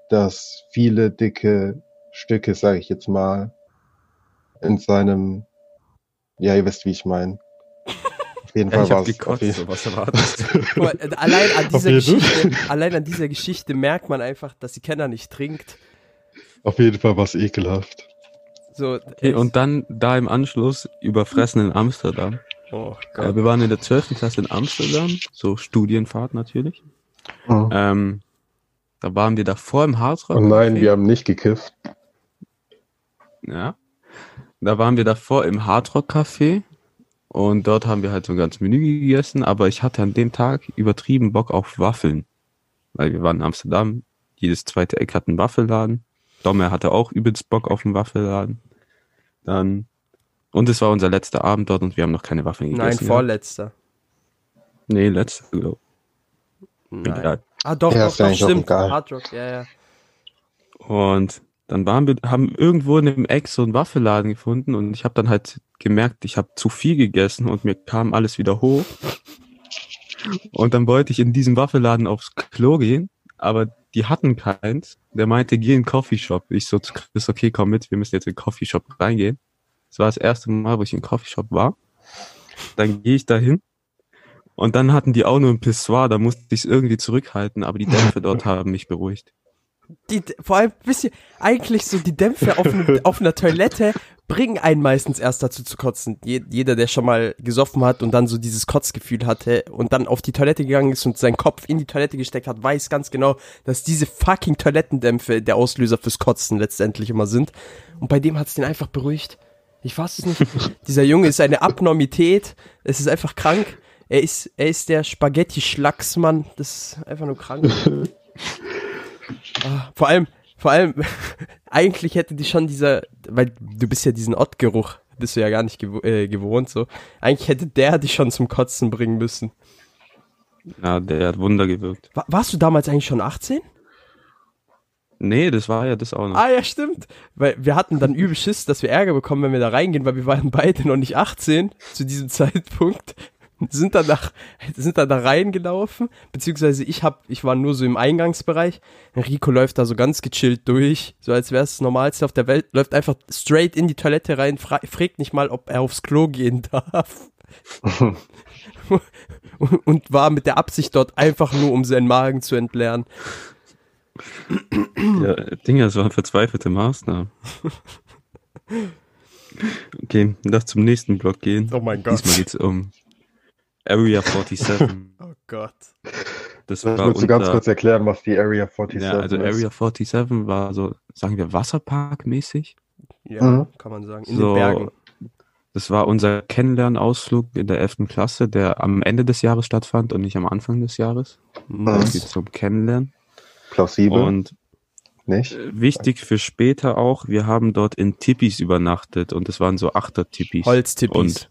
dass viele dicke Stücke, sage ich jetzt mal, in seinem, ja, ihr wisst, wie ich meine. Auf jeden
Ja,
Fall
ich
es. Auf
gekotzt,
jeden,
mal, äh, allein an dieser
Auf jeden-
Geschichte, allein an dieser Geschichte merkt man einfach, dass die Kenner nicht trinkt.
auf jeden Fall war es ekelhaft.
So,
Okay, und dann da im Anschluss überfressen in Amsterdam.
oh
Äh,
Gott.
wir waren in der 12. Klasse in Amsterdam, so Studienfahrt natürlich.
Mhm.
Ähm, da waren wir davor im Hardrock.
Oh nein, wir haben nicht gekifft.
Ja. Da waren wir davor im Hardrock Café und dort haben wir halt so ein ganzes Menü gegessen, aber ich hatte an dem Tag übertrieben Bock auf Waffeln. Weil wir waren in Amsterdam, jedes zweite Eck hat einen Waffelladen. Domme hatte auch übelst Bock auf einen Waffelladen. Dann, und es war unser letzter Abend dort und wir haben noch keine Waffeln
Nein,
gegessen.
vorletzter.
Nee, letzter, glaube
Nein.
Egal.
Ah, doch,
Ja,
doch,
ja
doch, stimmt. Hard Rock, ja, ja.
Und dann waren wir, haben irgendwo in dem Eck so einen Waffelladen gefunden und ich habe dann halt gemerkt, ich habe zu viel gegessen und mir kam alles wieder hoch. Und dann wollte ich in diesem Waffelladen aufs Klo gehen, aber die hatten keins. Der meinte, geh in den Coffeeshop. Ich so, ist okay, komm mit, wir müssen jetzt in den Coffeeshop reingehen. Das war das erste Mal, wo ich in den Coffeeshop war. Dann gehe ich da hin und dann hatten die auch nur ein Pissoir, da musste ich es irgendwie zurückhalten, aber die Dämpfe dort haben mich beruhigt.
Die, vor allem, wisst ihr, eigentlich so die Dämpfe auf, ne, auf einer Toilette bringen einen meistens erst dazu zu kotzen. Je, jeder, der schon mal gesoffen hat und dann so dieses Kotzgefühl hatte und dann auf die Toilette gegangen ist und seinen Kopf in die Toilette gesteckt hat, weiß ganz genau, dass diese fucking Toilettendämpfe der Auslöser fürs Kotzen letztendlich immer sind. Und bei dem hat's den einfach beruhigt. Ich weiß es nicht. Dieser Junge ist eine Abnormität. Es ist einfach krank. Er ist, er ist der Spaghetti-Schlacksmann. Das ist einfach nur krank. Ah, vor allem, vor allem, eigentlich hätte die schon dieser, weil du bist ja diesen Ottgeruch, bist du ja gar nicht gewo äh, gewohnt so. Eigentlich hätte der dich schon zum Kotzen bringen müssen.
Ja, der hat Wunder gewirkt.
Wa warst du damals eigentlich schon 18?
Nee, das war ja das auch noch.
Ah ja, stimmt. Weil wir hatten dann übel Schiss, dass wir Ärger bekommen, wenn wir da reingehen, weil wir waren beide noch nicht 18 zu diesem Zeitpunkt. Sind dann nach, sind dann da reingelaufen, beziehungsweise ich hab, ich war nur so im Eingangsbereich. Enrico läuft da so ganz gechillt durch, so als wäre es das Normalste auf der Welt, läuft einfach straight in die Toilette rein, fra fragt nicht mal, ob er aufs Klo gehen darf. und war mit der Absicht dort einfach nur, um seinen Magen zu entleeren.
Ja, Dinger, das waren verzweifelte Maßnahmen. Okay, lass zum nächsten Block gehen.
Oh mein
Diesmal geht's um Area 47.
Oh Gott.
Das
Das
war
willst du ganz kurz erklären, was die Area 47
Ja, also
ist.
Area 47 war so, sagen wir, Wasserpark-mäßig.
Ja,
Mhm.
kann man sagen. In
So,
den Bergen.
Das war unser Kennenlernausflug in der 11. Klasse, der am Ende des Jahres stattfand und nicht am Anfang des Jahres. Das geht zum Kennenlernen.
Plausibel,
Und
nicht?
äh, wichtig für später auch, wir haben dort in Tippis übernachtet und es waren so Achter-Tippis.
Holztippis.
Und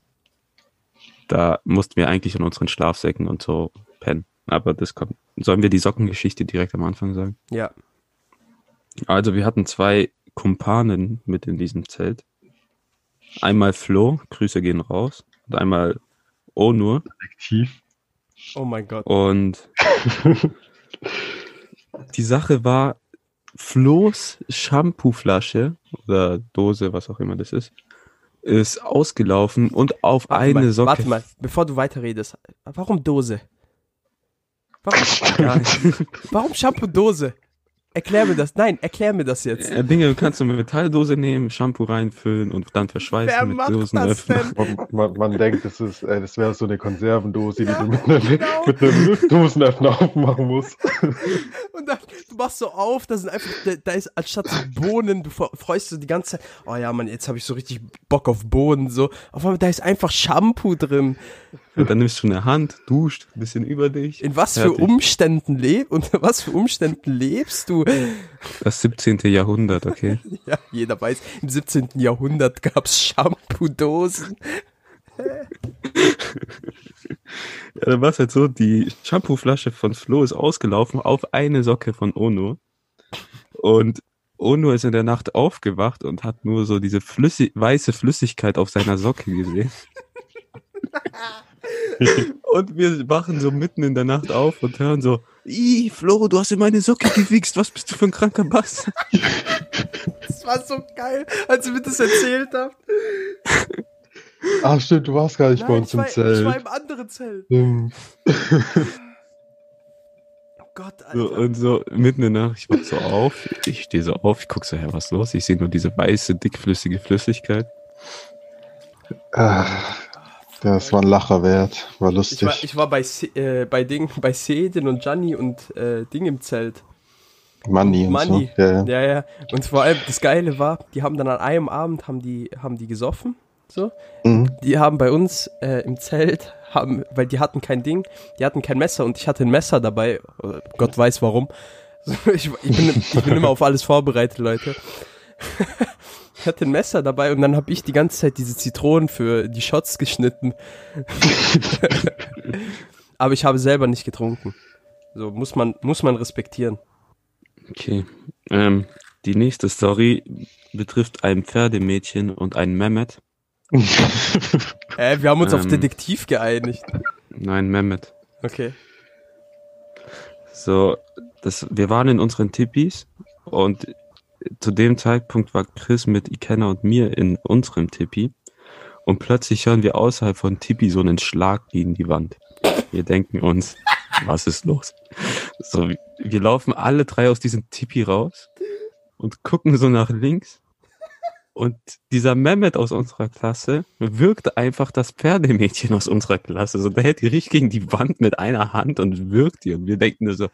da mussten wir eigentlich in unseren Schlafsäcken und so pennen. Aber das kommt. Sollen wir die Sockengeschichte direkt am Anfang sagen?
Ja.
Also wir hatten zwei Kumpanen mit in diesem Zelt. Einmal Flo, Grüße gehen raus, und einmal Onur.
Aktiv.
Oh mein Gott.
Und die Sache war, Flo's Shampooflasche oder Dose, was auch immer das ist, ist ausgelaufen und auf
Warte
eine
mal,
Socke.
Warte mal, bevor du weiterredest. Warum Dose? Warum, warum Shampoo-Dose? Erklär mir das. Nein, erklär mir das jetzt.
äh, Dinge, du kannst eine Metalldose nehmen, Shampoo reinfüllen und dann verschweißen
Wer
mit
macht
Dosenöffner.
das denn?
Man, man, man denkt, das, ist, äh, das wäre so eine Konservendose,
Ja,
die du mit einem,
genau.
mit einem Dosenöffner aufmachen musst.
Und dann, du machst so auf, da sind einfach, da, da ist anstatt so Bohnen, du fre- freust du die ganze Zeit, oh ja, Mann, jetzt habe ich so richtig Bock auf Bohnen, so. Auf einmal, da ist einfach Shampoo drin.
Und dann nimmst du eine Hand, duscht ein bisschen über dich.
In was für
Fertig.
Umständen leb unter was für Umständen lebst du?
Das 17. Jahrhundert, okay.
Ja, jeder weiß, im 17. Jahrhundert gab's Shampoo-Dosen.
Ja, dann war es halt so, die Shampooflasche von Flo ist ausgelaufen auf eine Socke von Ono. Und Ono ist in der Nacht aufgewacht und hat nur so diese flüssig, weiße Flüssigkeit auf seiner Socke gesehen. und wir wachen so mitten in der Nacht auf und hören so, Ih, Flo, du hast in meine Socke gewichst, was bist du für ein kranker Bass?
Das war so geil, als ihr mir das erzählt habt.
Ach stimmt, du warst gar nicht bei
Nein,
uns
ich
im
war, ich war
Zelt.
im anderen Zelt. Oh Gott,
So,
Alter.
und so mitten in der Nacht, ich wach so auf, ich stehe so auf, ich guck so, hä, was ist los? Ich sehe nur diese weiße, dickflüssige Flüssigkeit.
Ah, Das war ein Lacher wert. War
Ich
lustig.
war, ich war bei, Se äh, bei Ding, bei Sedin und Gianni und äh, Ding im Zelt.
Money und
Money.
so. Ja, ja.
Ja, ja. Und vor allem, das Geile war, die haben dann an einem Abend, haben die, haben die gesoffen. So.
Mhm.
Die haben bei uns äh, im Zelt, haben, weil die hatten kein Ding, die hatten kein Messer und ich hatte ein Messer dabei. Gott weiß warum. So, Ich, ich, bin, ich bin immer auf alles vorbereitet, Leute. Ich hatte ein Messer dabei und dann habe ich die ganze Zeit diese Zitronen für die Shots geschnitten. Aber ich habe selber nicht getrunken. So muss man, muss man respektieren.
Okay. Ähm, die nächste Story betrifft ein Pferdemädchen und einen Mehmet.
Äh, wir haben uns auf
Ähm.
Detektiv geeinigt.
Nein, Mehmet.
Okay.
So, das, wir waren in unseren Tippis und zu dem Zeitpunkt war Chris mit Ikenna und mir in unserem Tippi und plötzlich hören wir außerhalb von Tippi so einen Schlag gegen die Wand. Wir denken uns, was ist los? So, wir laufen alle drei aus diesem Tippi raus und gucken so nach links und dieser Mehmet aus unserer Klasse wirkt einfach das Pferdemädchen aus unserer Klasse. So, der hält die richtig gegen die Wand mit einer Hand und wirkt die. Und wir denken nur so,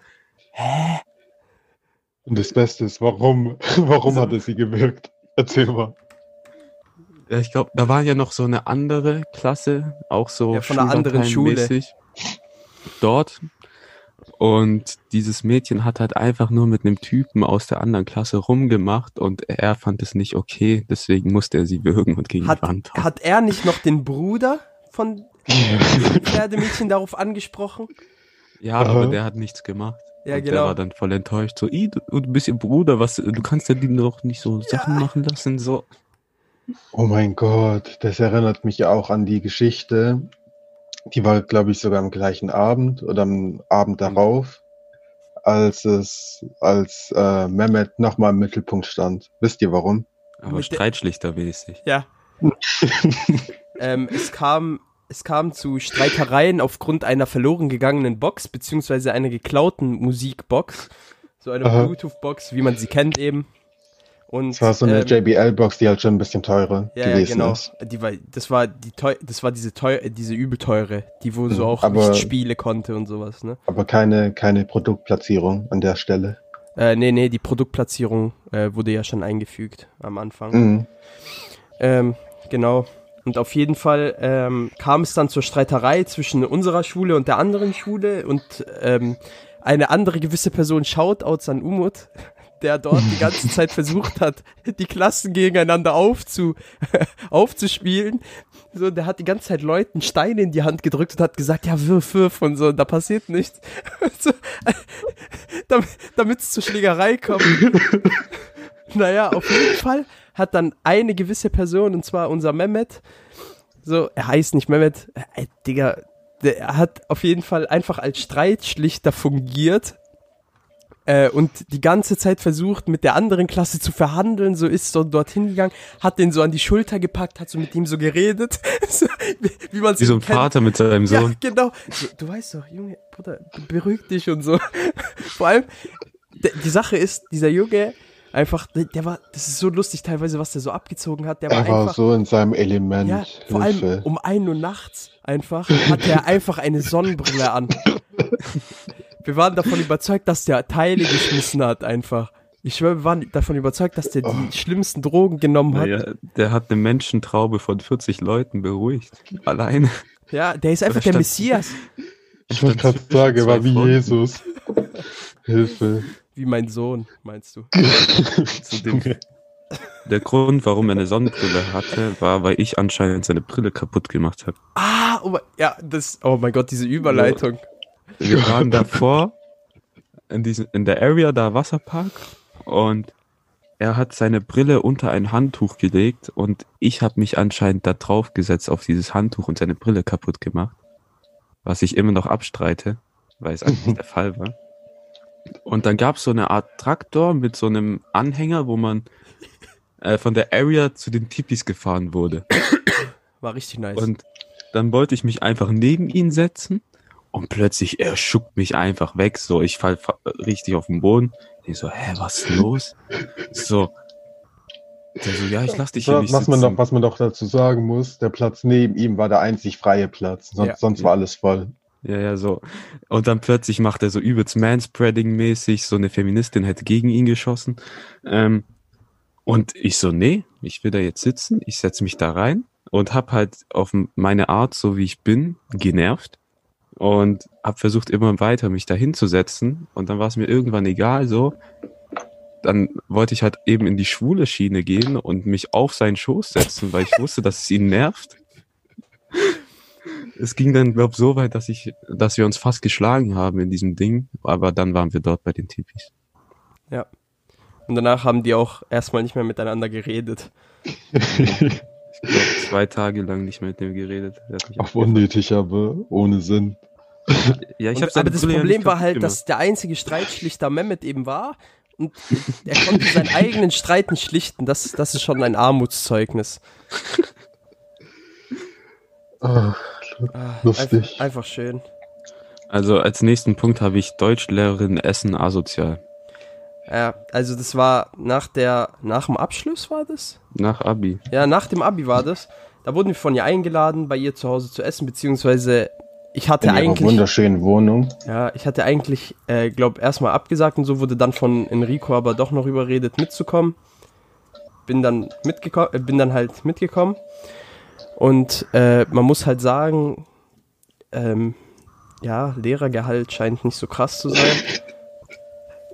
Und das Beste ist, warum, warum
Also-
hat es sie gewirkt? Erzähl mal.
ja, ich glaube, da war ja noch so eine andere Klasse, auch so
Ja, von einer anderen Schule.
Dort. Und dieses Mädchen hat halt einfach nur mit einem Typen aus der anderen Klasse rumgemacht und er fand es nicht okay, deswegen musste er sie würgen und gegen
Hat,
die Wand hauen.
hat er nicht noch den Bruder von dem Pferdemädchen darauf angesprochen?
Ja,
Aha.
aber der hat nichts gemacht.
Ja,
und
genau.
Der war dann voll enttäuscht. So, "Ih, du, du bist ihr Bruder, was, du kannst ja die noch nicht so Sachen machen lassen. So,
Oh mein Gott, das erinnert mich auch an die Geschichte. Die war, glaube ich, sogar am gleichen Abend oder am Abend darauf, als es, als äh, Mehmet nochmal im Mittelpunkt stand. Wisst ihr warum?
aber
Mit der-
streitschlichtermäßig.
Ja. ähm, es kam, es kam zu Streitereien aufgrund einer verloren gegangenen Box, beziehungsweise einer geklauten Musikbox. So eine. Bluetooth-Box, wie man sie kennt eben. Und,
Das war so eine
ähm,
JBL-Box, die halt schon ein bisschen teurer
ja, ja,
gewesen
genau.
ist.
Die war, das war die teu das war diese teuer, diese übel teure, die wo so
Mhm,
auch
aber-
nicht spiele konnte und sowas, ne?
Aber keine, keine Produktplatzierung an der Stelle.
Äh, nee, nee, die Produktplatzierung äh, wurde ja schon eingefügt am Anfang.
Mhm.
Ähm, genau. Und auf jeden Fall ähm, kam es dann zur Streiterei zwischen unserer Schule und der anderen Schule und ähm, eine andere gewisse Person, Shoutouts an Umut, der dort die ganze Zeit versucht hat, die Klassen gegeneinander aufzu, aufzuspielen. So, der hat die ganze Zeit Leuten Steine in die Hand gedrückt und hat gesagt, ja, wirf, wirf und so, und da passiert nichts. so, damit es zur Schlägerei kommt. naja, auf jeden Fall hat dann eine gewisse Person, und zwar unser Mehmet, so, er heißt nicht Mehmet, äh, Digga, der hat auf jeden Fall einfach als Streitschlichter fungiert äh, und die ganze Zeit versucht, mit der anderen Klasse zu verhandeln, so ist so dorthin gegangen, hat den so an die Schulter gepackt, hat so mit ihm so geredet, so, wie, wie man
Wie so ein Vater mit seinem
ja,
Sohn.
genau. Du, du weißt doch, Junge, Bruder, beruhig dich und so. Vor allem, die Sache ist, dieser Junge, einfach, der, der war, das ist so lustig teilweise, was der so abgezogen hat. Der war
Er war
einfach,
so in seinem Element.
ja, vor allem
Hilfe.
um 1 Uhr nachts einfach, hatte er einfach eine Sonnenbrille an. Wir waren davon überzeugt, dass der Teile geschmissen hat, einfach. Ich schwöre, wir waren davon überzeugt, dass der die schlimmsten Drogen genommen hat.
Naja, der hat eine Menschentraube von 40 Leuten beruhigt. Alleine.
Ja, der ist einfach
Oder
der Messias,
ich wollte gerade sagen, er war wie. Jesus. Hilfe.
Wie mein Sohn, meinst du?
Zu dem, der Grund, warum er eine Sonnenbrille hatte, war, weil ich anscheinend seine Brille kaputt gemacht habe.
Ah, oh, mein- ja, das, oh mein Gott, diese Überleitung.
Wir waren davor in, diesem, in der Area, da Wasserpark, und er hat seine Brille unter ein Handtuch gelegt und ich habe mich anscheinend da drauf gesetzt auf dieses Handtuch und seine Brille kaputt gemacht. Was ich immer noch abstreite, weil es eigentlich der Fall war. Und dann gab es so eine Art Traktor mit so einem Anhänger, wo man äh, von der Area zu den Tipis gefahren wurde.
War richtig nice.
Und dann wollte ich mich einfach neben ihn setzen und plötzlich er schuckt mich einfach weg. So, ich fall fa- richtig auf den Boden. Ich so, hä, was ist los? So. Der so, ja, ich lass dich hier
Was,
nicht
was, man noch, was man doch dazu sagen muss, der Platz neben ihm war der einzig freie Platz. Sonst,
Ja.
sonst war alles voll.
Ja, ja, so. Und dann plötzlich macht er so übelst Manspreading-mäßig, so eine Feministin hätte gegen ihn geschossen. Ähm, und ich so, nee, ich will da jetzt sitzen, ich setze mich da rein und hab halt auf meine Art, so wie ich bin, genervt und hab versucht immer weiter mich da hinzusetzen und dann war es mir irgendwann egal, so. Dann wollte ich halt eben in die schwule Schiene gehen und mich auf seinen Schoß setzen, weil ich wusste, dass es ihn nervt. Es ging dann, glaub, so weit, dass ich, dass wir uns fast geschlagen haben in diesem Ding, aber dann waren wir dort bei den Tipis.
ja. Und danach haben die auch erstmal nicht mehr miteinander geredet.
Ich glaube, zwei Tage lang nicht mehr mit dem geredet.
Auch unnötig, aber ohne Sinn.
Ja, ich
Und, aber das Problem war halt,
gemacht.
dass der einzige Streitschlichter Mehmet eben war und er konnte seinen eigenen Streit nicht schlichten. Das, das ist schon ein Armutszeugnis.
Ah, Lustig.
Einfach, einfach schön.
Also als nächsten Punkt habe ich Deutschlehrerin Essen asozial.
Ja, also das war nach der, nach dem Abschluss war das?
Nach Abi.
Ja, nach dem Abi war das. Da wurden wir von ihr eingeladen, bei ihr zu Hause zu essen, beziehungsweise ich hatte
In
eigentlich,
wunderschönen Wohnung.
ja, ich hatte eigentlich, äh, glaub, erstmal abgesagt und so wurde dann von Enrico aber doch noch überredet mitzukommen. Bin dann mitgekommen, äh, bin dann halt mitgekommen. Und äh, man muss halt sagen, ähm, ja, Lehrergehalt scheint nicht so krass zu sein.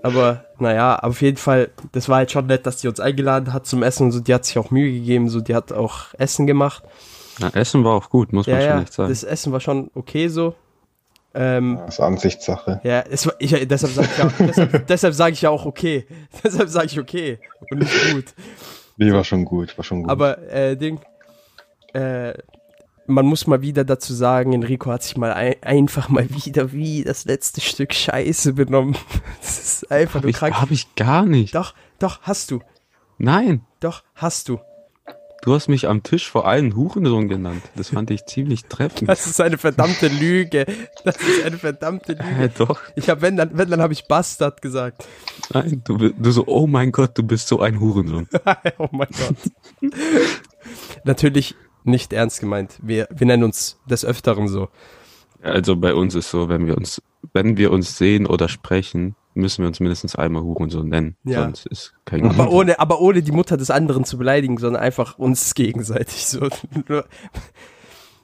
Aber naja, auf jeden Fall, das war halt schon nett, dass die uns eingeladen hat zum Essen und so. Die hat sich auch Mühe gegeben, so die hat auch Essen gemacht.
Na, Essen war auch gut, muss
Ja,
man schon
ja,
echt sagen.
das Essen war schon okay so. Ähm,
Das ist Ansichtssache.
ja, es war, ich, deshalb sage ich, ja, deshalb, deshalb sag ich ja auch okay. Deshalb sage ich okay und nicht gut.
Nee, war schon gut, war schon gut.
Aber äh, Ding, äh, man muss mal wieder dazu sagen, Enrico hat sich mal ein, einfach mal wieder wie das letzte Stück Scheiße benommen. Das ist einfach
Hab
nur
ich,
krank.
hab ich gar nicht.
Doch, doch, hast du.
Nein.
Doch, hast du.
Du hast mich am Tisch vor allen Hurensohn genannt. Das fand ich ziemlich treffend.
Das ist eine verdammte Lüge. Das ist eine verdammte Lüge.
Hä, doch.
Ich habe, wenn dann, wenn dann habe ich Bastard gesagt.
Nein, du, du so, oh mein Gott, du bist so ein Hurensohn.
oh mein Gott. Natürlich nicht ernst gemeint. Wir, wir nennen uns des Öfteren so.
Also bei uns ist so, wenn wir uns, wenn wir uns sehen oder sprechen, müssen wir uns mindestens einmal Hurensohn nennen.
Ja.
Sonst ist kein Grund.
Aber ohne, aber ohne die Mutter des anderen zu beleidigen, sondern einfach uns gegenseitig so. Nur,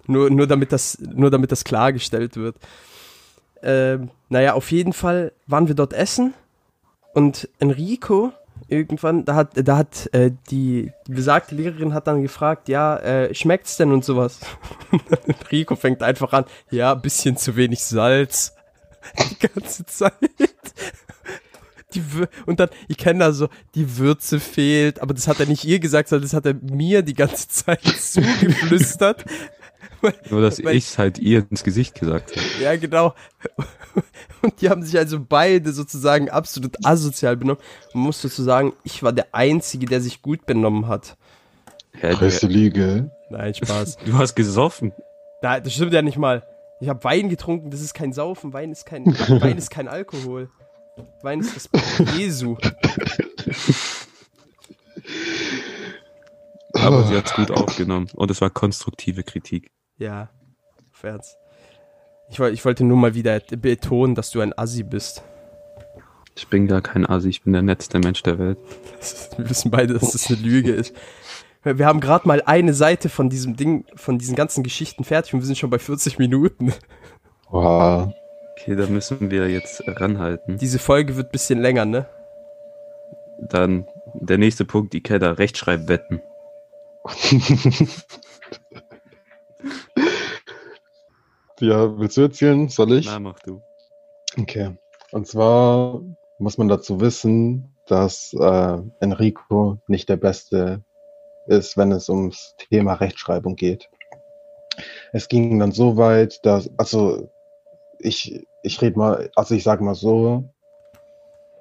nur, nur damit das, nur damit das klargestellt wird. Ähm, naja, auf jeden Fall waren wir dort essen und Enrico irgendwann, da hat, da hat äh, die, die besagte Lehrerin hat dann gefragt, ja, äh, schmeckt's denn und sowas. Enrico fängt einfach an, ja, bisschen zu wenig Salz. Die ganze Zeit. Die und dann, ich kenne da so, die Würze fehlt, aber das hat er nicht ihr gesagt, sondern das hat er mir die ganze Zeit zugeflüstert.
Nur, dass
Weil-
ich's halt ihr ins Gesicht gesagt habe.
Ja, genau. Und die haben sich also beide sozusagen absolut asozial benommen. Man muss dazu sagen, ich war der Einzige, der sich gut benommen hat.
Du,
Lüge.
Nein, Spaß.
du hast gesoffen.
Nein, das stimmt ja nicht mal. Ich habe Wein getrunken, das ist kein Saufen. Wein ist kein, Wein ist kein Alkohol. Wein ist das Blut Jesu.
Aber sie hat's gut aufgenommen. Und es war konstruktive Kritik.
Ja, auf Ernst. Ich, ich wollte nur mal wieder betonen, dass du ein Assi bist.
Ich bin gar kein Asi, ich bin der netteste Mensch der Welt.
Wir wissen beide, dass das eine Lüge ist. Wir wir haben gerade mal eine Seite von diesem Ding, von diesen ganzen Geschichten fertig und wir sind schon bei 40 Minuten.
Wow.
Okay, da müssen wir jetzt ranhalten.
Diese Folge wird ein bisschen länger, ne?
Dann der nächste Punkt, Ikeda, Rechtschreibwetten.
ja, willst du erzählen? Soll ich?
Na, mach du.
Okay. Und zwar muss man dazu wissen, dass äh, Enrico nicht der Beste ist, wenn es ums Thema Rechtschreibung geht. Es ging dann so weit, dass, also ich, ich rede mal, also ich sage mal so,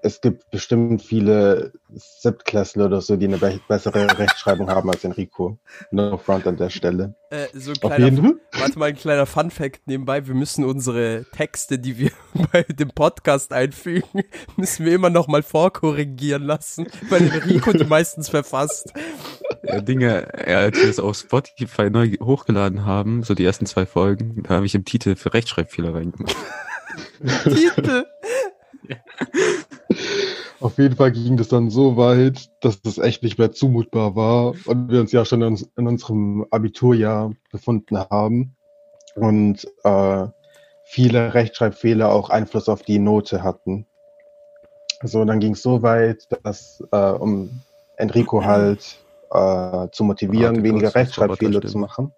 es gibt bestimmt viele Siebtklässler oder so, die eine be bessere Rechtschreibung haben als Enrico. No front an der Stelle.
Äh, so ein
Auf
kleiner,
jeden Fall.
warte mal, ein kleiner Fun-Fact nebenbei. Wir müssen unsere Texte, die wir bei dem Podcast einfügen, müssen wir immer noch mal vorkorrigieren lassen, weil Enrico die meistens verfasst.
Ja, Dinge, ja, als wir es auf Spotify neu hochgeladen haben, so die ersten zwei Folgen, da habe ich im Titel für Rechtschreibfehler reingemacht.
Titel.
Auf jeden Fall ging das dann so weit, dass es echt nicht mehr zumutbar war und wir uns ja schon in, uns- in unserem Abiturjahr befunden haben und äh, viele Rechtschreibfehler auch Einfluss auf die Note hatten. So, dann ging es so weit, dass äh, um Enrico halt äh, zu motivieren, weniger
das
Rechtschreibfehler zu machen.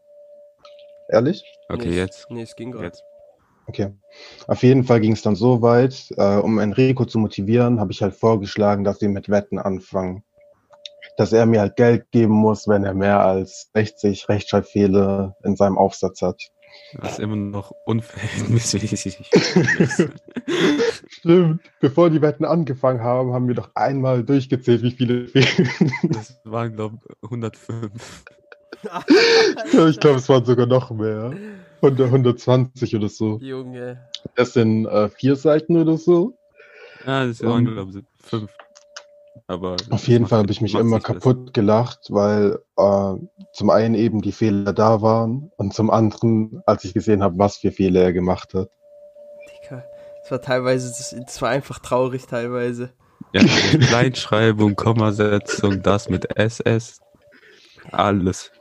Ehrlich?
Okay,
nee,
jetzt.
Nee, es ging gerade.
Jetzt.
Okay. Auf jeden Fall ging es dann so weit, äh, um Enrico zu motivieren, habe ich halt vorgeschlagen, dass wir mit Wetten anfangen. Dass er mir halt Geld geben muss, wenn er mehr als 60 Rechtschreibfehler in seinem Aufsatz hat.
Das ist immer noch unverhältnismäßig.
Stimmt. Bevor die Wetten angefangen haben, haben wir doch einmal durchgezählt, wie viele Fehler.
Das waren, glaube ich, 105.
ich glaube, es waren sogar noch mehr. 100, 120 oder so.
Junge.
Das sind äh, vier Seiten oder so.
Ja, das waren, glaube ich, fünf. Aber
Auf jeden Fall habe ich mich immer kaputt gelacht, weil äh, zum einen eben die Fehler da waren und zum anderen, als ich gesehen habe, was für Fehler er gemacht hat.
Digga. Es war teilweise, das, das war einfach traurig teilweise.
Ja, Kleinschreibung, Kommasetzung, das mit SS. Alles.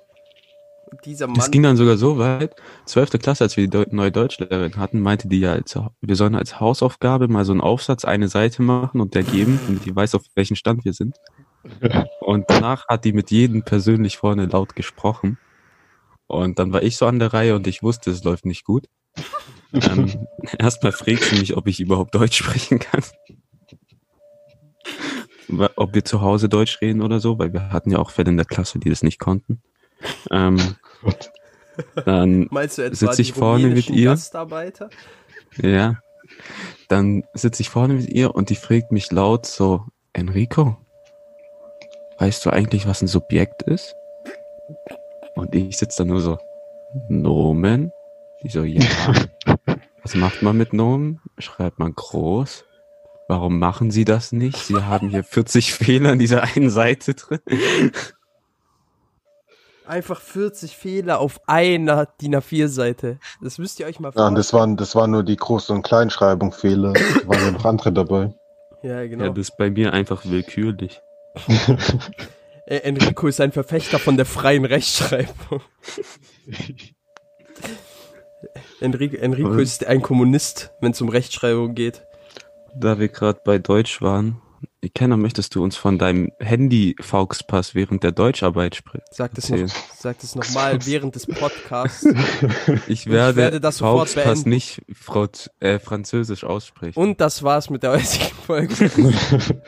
Dieser Mann.
ging dann sogar so weit. Zwölfte Klasse, als wir die neue Deutschlehrerin hatten, meinte die ja, als, wir sollen als Hausaufgabe mal so einen Aufsatz eine Seite machen und der geben, damit die weiß, auf welchen Stand wir sind. Und danach hat die mit jedem persönlich vorne laut gesprochen. Und dann war ich so an der Reihe und ich wusste, es läuft nicht gut. ähm, erstmal fragt sie mich, ob ich überhaupt Deutsch sprechen kann. Ob wir zu Hause Deutsch reden oder so, weil wir hatten ja auch Fälle in der Klasse, die das nicht konnten. Ähm, dann
Meinst du etwa
ich vorne mit ihr?
Gastarbeiter?
Ja. Dann sitze ich vorne mit ihr und die fragt mich laut so, Enrico, weißt du eigentlich, was ein Subjekt ist? Und ich sitze da nur so, Nomen? Die so, ja. Was macht man mit Nomen? Schreibt man groß? Warum machen Sie das nicht? Sie haben hier 40 Fehler an dieser einen Seite drin.
Einfach 40 Fehler auf einer DIN A4-Seite. Das müsst ihr euch mal
Ja,
vorstellen.
das waren, das waren nur die Groß- und Kleinschreibung-Fehler. Da waren ja noch andere dabei.
Ja, genau.
Ja, das ist bei mir einfach willkürlich.
Äh, Enrico ist ein Verfechter von der freien Rechtschreibung. Enrico, Enrico ist ein Kommunist, wenn es um Rechtschreibung geht.
Da wir gerade bei Deutsch waren, Kenner, möchtest du uns von deinem Handy-Fauxpass während der Deutscharbeit sprechen?
Sag das noch,
Erzähl.
sag das nochmal während des Podcasts.
Ich werde,
werde das sofort
Fauxpass
beenden.
nicht Frau, äh, französisch aussprechen.
Und das war's mit der heutigen Folge.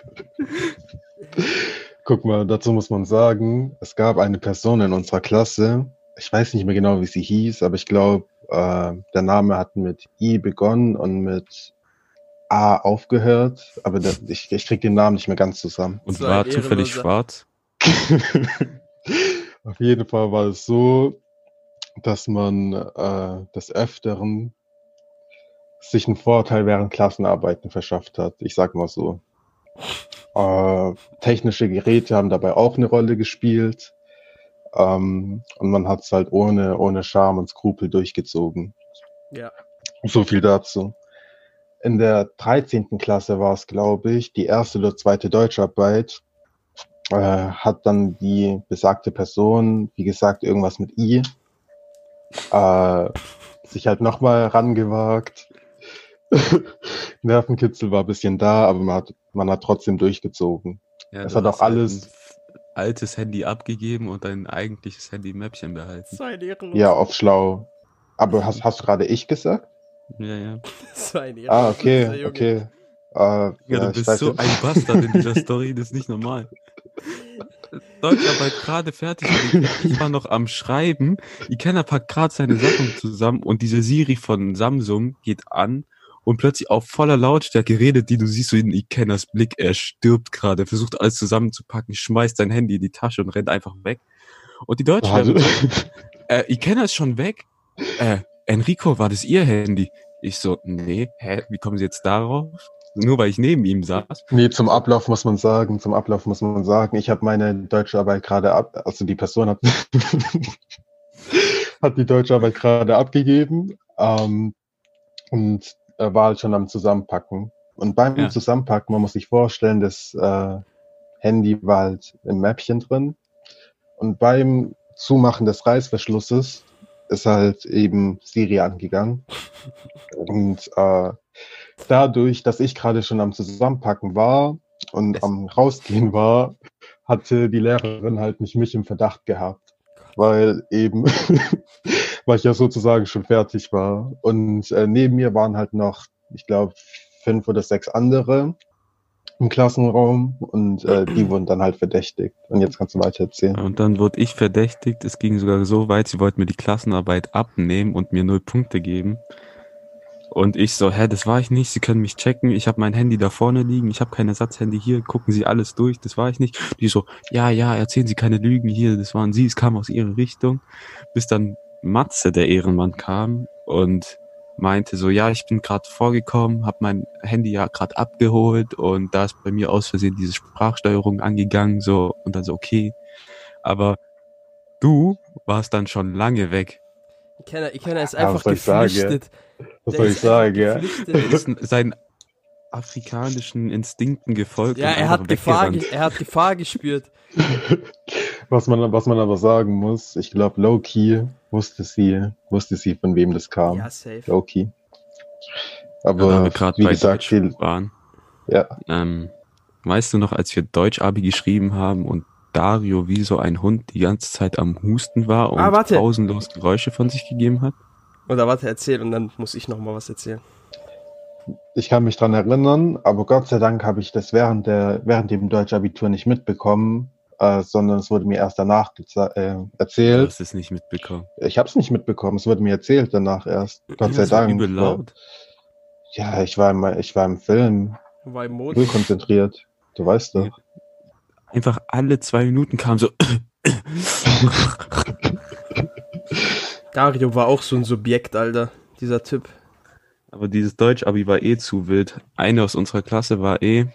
Guck mal, dazu muss man sagen, es gab eine Person in unserer Klasse, ich weiß nicht mehr genau, wie sie hieß, aber ich glaube, äh, der Name hat mit I begonnen und mit A aufgehört, aber der, ich, ich krieg den Namen nicht mehr ganz zusammen.
Und
So
war zufällig schwarz.
Auf jeden Fall war es so, dass man äh, des Öfteren sich einen Vorteil während Klassenarbeiten verschafft hat. Ich sag mal so. Äh, technische Geräte haben dabei auch eine Rolle gespielt. Ähm, und man hat es halt ohne, ohne Scham und Skrupel durchgezogen.
ja.
So viel dazu. In der 13. Klasse war es, glaube ich, die erste oder zweite Deutscharbeit. Äh, hat dann die besagte Person, wie gesagt, irgendwas mit I, äh, sich halt nochmal rangewagt. Nervenkitzel war ein bisschen da, aber man hat, man hat trotzdem durchgezogen.
Ja,
Das
du
hat auch
hast halt
alles-
altes Handy abgegeben und dein eigentliches Handy im Mäppchen behalten.
Ja, auf schlau. Aber hast, hast du gerade ich gesagt?
Ja, ja.
So ein
Ah, okay,
Junge.
okay. Äh,
Ja,
ja,
du bist so
nicht.
ein Bastard in dieser Story, das ist nicht normal. Deutscharbeit gerade fertig. und Ich war noch am Schreiben. Ikenna packt gerade seine Sachen zusammen und diese Siri von Samsung geht an und plötzlich auf voller Lautstärke redet die. Du siehst so in Ikennas Blick, er stirbt gerade, versucht alles zusammenzupacken, schmeißt sein Handy in die Tasche und rennt einfach weg. Und die Deutschlehrerin äh, Ikenna ist schon weg. Äh, Enrico, war das ihr Handy? Ich so, nee, hä, wie kommen Sie jetzt darauf? Nur weil ich neben ihm saß.
Nee, zum Ablauf muss man sagen, zum Ablauf muss man sagen, ich habe meine Deutscharbeit gerade ab, also die Person hat, hat die Deutscharbeit gerade abgegeben ähm, und war halt schon am Zusammenpacken. Und beim
Ja.
Zusammenpacken, man muss sich vorstellen, das äh, Handy war halt im Mäppchen drin und beim Zumachen des Reißverschlusses ist halt eben Siri angegangen. Und äh, dadurch, dass ich gerade schon am Zusammenpacken war und am Rausgehen war, hatte die Lehrerin halt nicht mich im Verdacht gehabt. Weil eben, weil ich ja sozusagen schon fertig war. Und äh, neben mir waren halt noch, ich glaube, fünf oder sechs andere im Klassenraum und äh, die wurden dann halt verdächtigt. Und jetzt kannst du weiter erzählen.
Und dann wurde ich verdächtigt. Es ging sogar so weit, sie wollten mir die Klassenarbeit abnehmen und mir null Punkte geben. Und ich so, hä, das war ich nicht. Sie können mich checken. Ich habe mein Handy da vorne liegen. Ich habe kein Ersatzhandy hier. Gucken Sie alles durch. Das war ich nicht. Die so, ja, ja, erzählen Sie keine Lügen hier. Das waren Sie. Es kam aus Ihrer Richtung. Bis dann Matze, der Ehrenmann, kam und meinte so, ja, ich bin gerade vorgekommen, habe mein Handy ja gerade abgeholt und da ist bei mir aus Versehen diese Sprachsteuerung angegangen, so und dann so, okay. Aber du warst dann schon lange weg.
Ikenna, Ikenna ist
Ja,
einfach
was soll ich sagen,
geflüchtet.
Was
Der
soll ich sagen, ja?
geflüchtet.
Er ist seinen afrikanischen Instinkten gefolgt.
Ja,
und
er hat, Gefahr, er hat Gefahr gespürt.
Was man, was man aber sagen muss, ich glaube, Low-Key wusste sie, wusste sie, von wem das kam.
Ja, safe.
Ja, da
Aber
wir gerade
wie
bei
gesagt,
Deutsch waren.
ja,
Ähm, weißt du noch, als wir Deutsch-Abi geschrieben haben und Dario wie so ein Hund die ganze Zeit am Husten war und
Ah, warte.
pausenlos Geräusche von sich gegeben hat?
Oder warte, erzähl und dann muss ich noch mal was erzählen.
ich kann mich dran erinnern, aber Gott sei Dank habe ich das während der, während dem Deutschabitur nicht mitbekommen, äh, sondern es wurde mir erst danach äh,
Du
erzählt.
hast es nicht mitbekommen.
Ich habe es nicht mitbekommen, es wurde mir erzählt danach erst. Gott sei
Das war
Dank.
übel laut.
Ja, ich war im, ich war im Film,
War im Mond.
null konzentriert. Du weißt doch.
Einfach alle zwei Minuten kam so
Dario war auch so ein Subjekt, Alter, dieser Typ.
Aber dieses Deutsch-Abi war eh zu wild. Eine aus unserer Klasse war eh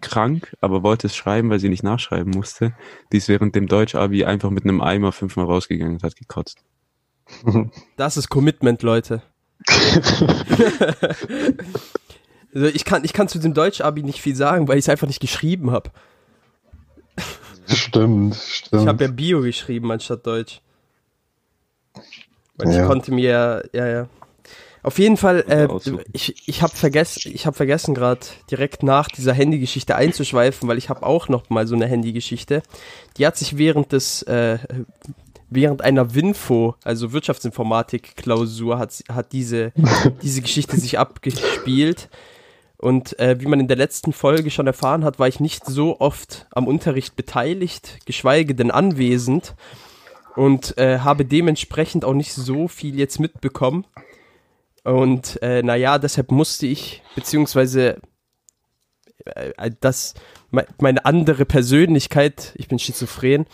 krank, aber wollte es schreiben, weil sie nicht nachschreiben musste. Die ist während dem Deutsch-Abi einfach mit einem Eimer fünfmal rausgegangen und hat gekotzt.
Das ist Commitment, Leute. also ich kann, ich kann zu dem Deutsch-Abi nicht viel sagen, weil ich es einfach nicht geschrieben habe.
Stimmt, stimmt.
Ich habe ja Bio geschrieben anstatt Deutsch. Weil
Ja.
ich konnte mir, ja, ja. Auf jeden Fall, äh, ich, ich habe vergessen, ich habe vergessen gerade direkt nach dieser Handygeschichte einzuschweifen, weil ich habe auch noch mal so eine Handygeschichte. Die hat sich während des, äh, während einer Winfo, also Wirtschaftsinformatik-Klausur, hat, hat diese, diese Geschichte sich abgespielt. Und äh, wie man in der letzten Folge schon erfahren hat, war ich nicht so oft am Unterricht beteiligt, geschweige denn anwesend und äh, habe dementsprechend auch nicht so viel jetzt mitbekommen. Und äh, naja, deshalb musste ich, beziehungsweise äh, das, me meine andere Persönlichkeit, ich bin schizophren,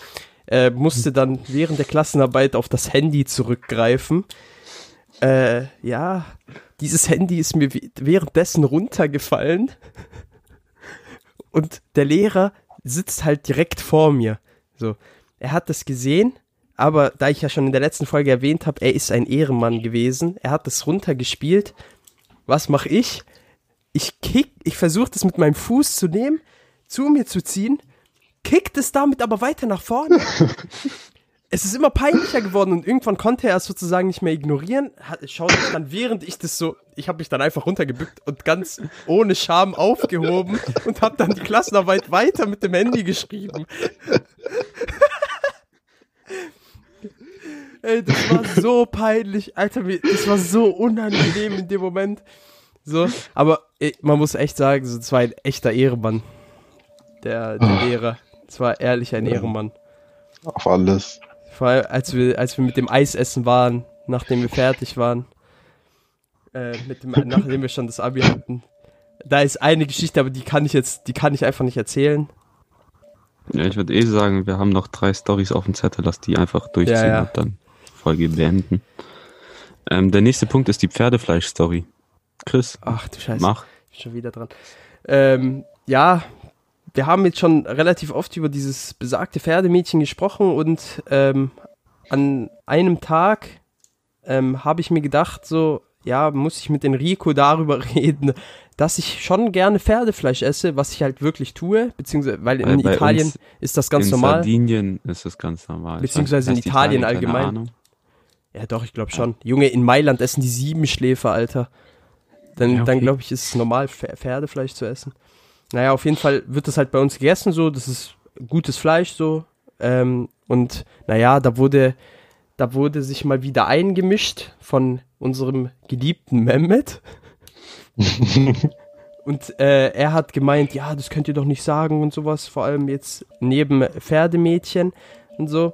äh, musste dann während der Klassenarbeit auf das Handy zurückgreifen. Äh, ja, dieses Handy ist mir währenddessen runtergefallen und der Lehrer sitzt halt direkt vor mir. So, er hat das gesehen, aber da ich ja schon in der letzten Folge erwähnt habe, er ist ein Ehrenmann gewesen. Er hat das runtergespielt. Was mache ich? Ich kick, ich versuche das mit meinem Fuß zu nehmen, zu mir zu ziehen, kickt es damit aber weiter nach vorne. es ist immer peinlicher geworden und irgendwann konnte er es sozusagen nicht mehr ignorieren. Schaut mich dann, während ich das so, ich habe mich dann einfach runtergebückt und ganz ohne Scham aufgehoben und habe dann die Klassenarbeit weiter mit dem Handy geschrieben. Ey, das war so peinlich, Alter, das war so unangenehm in dem Moment. So, aber ey, man muss echt sagen, so, das war ein echter Ehrenmann. Der, der Lehrer. Das war ehrlich ein
Ja.
Ehrenmann.
Auf alles.
Vor allem, als wir, als wir mit dem Eisessen waren, nachdem wir fertig waren. Äh, mit dem, nachdem wir schon das Abi hatten. Da ist eine Geschichte, aber die kann ich jetzt, die kann ich einfach nicht erzählen.
Ja, ich würde eh sagen, wir haben noch drei Stories auf dem Zettel, lass die einfach durchziehen
Ja, ja.
und dann Folge beenden. Ähm, der nächste Punkt ist die Pferdefleisch-Story. Chris,
Ach du Scheiße.
mach.
Ich bin schon wieder dran. Ähm, ja, wir haben jetzt schon relativ oft über dieses besagte Pferdemädchen gesprochen und ähm, an einem Tag ähm, habe ich mir gedacht, so, ja, muss ich mit Enrico darüber reden, dass ich schon gerne Pferdefleisch esse, was ich halt wirklich tue, beziehungsweise, weil in
Weil
Italien ist das ganz
in
normal.
Sardinien ist das ganz normal.
Beziehungsweise in Italien
keine
allgemein. Ja, doch, ich glaube schon. Junge, in Mailand essen die Siebenschläfer, Alter. Dann,
Ja, okay.
dann glaube ich, ist es normal, Pfer- Pferdefleisch zu essen. Naja, auf jeden Fall wird das halt bei uns gegessen, so. Das ist gutes Fleisch, so. Ähm, und naja, da wurde, da wurde sich mal wieder eingemischt von unserem geliebten Mehmet. Und äh, er hat gemeint, ja, das könnt ihr doch nicht sagen und sowas, vor allem jetzt neben Pferdemädchen und so.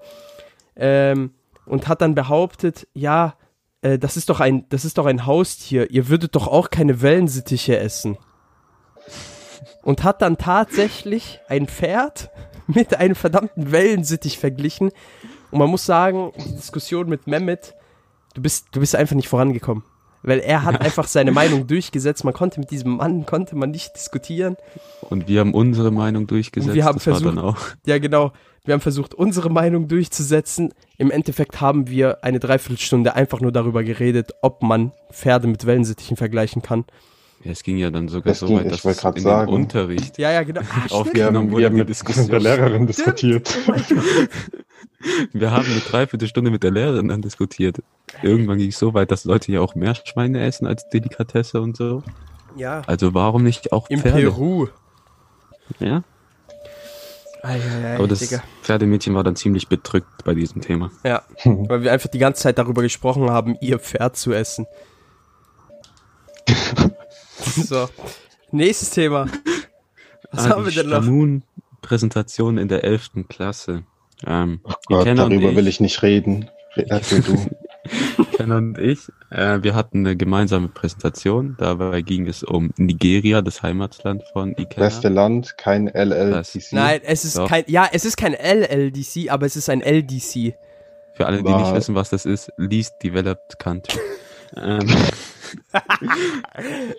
Ähm, und hat dann behauptet, ja, äh, das ist doch ein, das ist doch ein Haustier, ihr würdet doch auch keine Wellensittiche essen. Und hat dann tatsächlich ein Pferd mit einem verdammten Wellensittich verglichen. Und man muss sagen, die Diskussion mit Mehmet, du bist, du bist einfach nicht vorangekommen. Weil er hat einfach seine Meinung durchgesetzt. Man konnte mit diesem Mann, konnte man nicht diskutieren.
Und wir haben unsere Meinung durchgesetzt.
Und wir haben
das war dann
versucht-
auch.
Ja, genau. Wir haben versucht, unsere Meinung durchzusetzen. Im Endeffekt haben wir eine Dreiviertelstunde einfach nur darüber geredet, ob man Pferde mit Wellensittichen vergleichen kann.
Ja, es ging ja dann sogar
Das
so
ging-
weit, dass es in
sagen.
dem Unterricht
Ja, ja, genau. Ah,
Auf-
stimmt.
Wir haben,
wurde
wir haben mit
Diskussion.
der Lehrerin diskutiert.
Wir haben eine Dreiviertelstunde mit der Lehrerin dann diskutiert. Irgendwann ging es so weit, dass Leute ja auch Meerschweine essen als Delikatesse und so.
Ja,
Also warum nicht auch
im
Pferde?
Peru.
Ja, Aber das
Digga.
Pferdemädchen war dann ziemlich bedrückt bei diesem Thema.
Ja, weil wir einfach die ganze Zeit darüber gesprochen haben, ihr Pferd zu essen. so, nächstes Thema. Was
Ah,
haben wir
die
denn noch?
Stamun-Präsentation in der 11. Klasse. Ähm,
Oh Gott, darüber
ich-
will ich nicht reden. Re- Erzähl du.
Ken und ich, äh, wir hatten eine gemeinsame Präsentation. Dabei ging es um Nigeria, das Heimatland von Ikenna.
Beste Land, kein LLDC.
Nein, es ist
Doch.
kein, ja, es ist kein LLDC, aber es ist ein LDC.
Für alle, die
War-
nicht wissen, was das ist, Least Developed Country. ähm,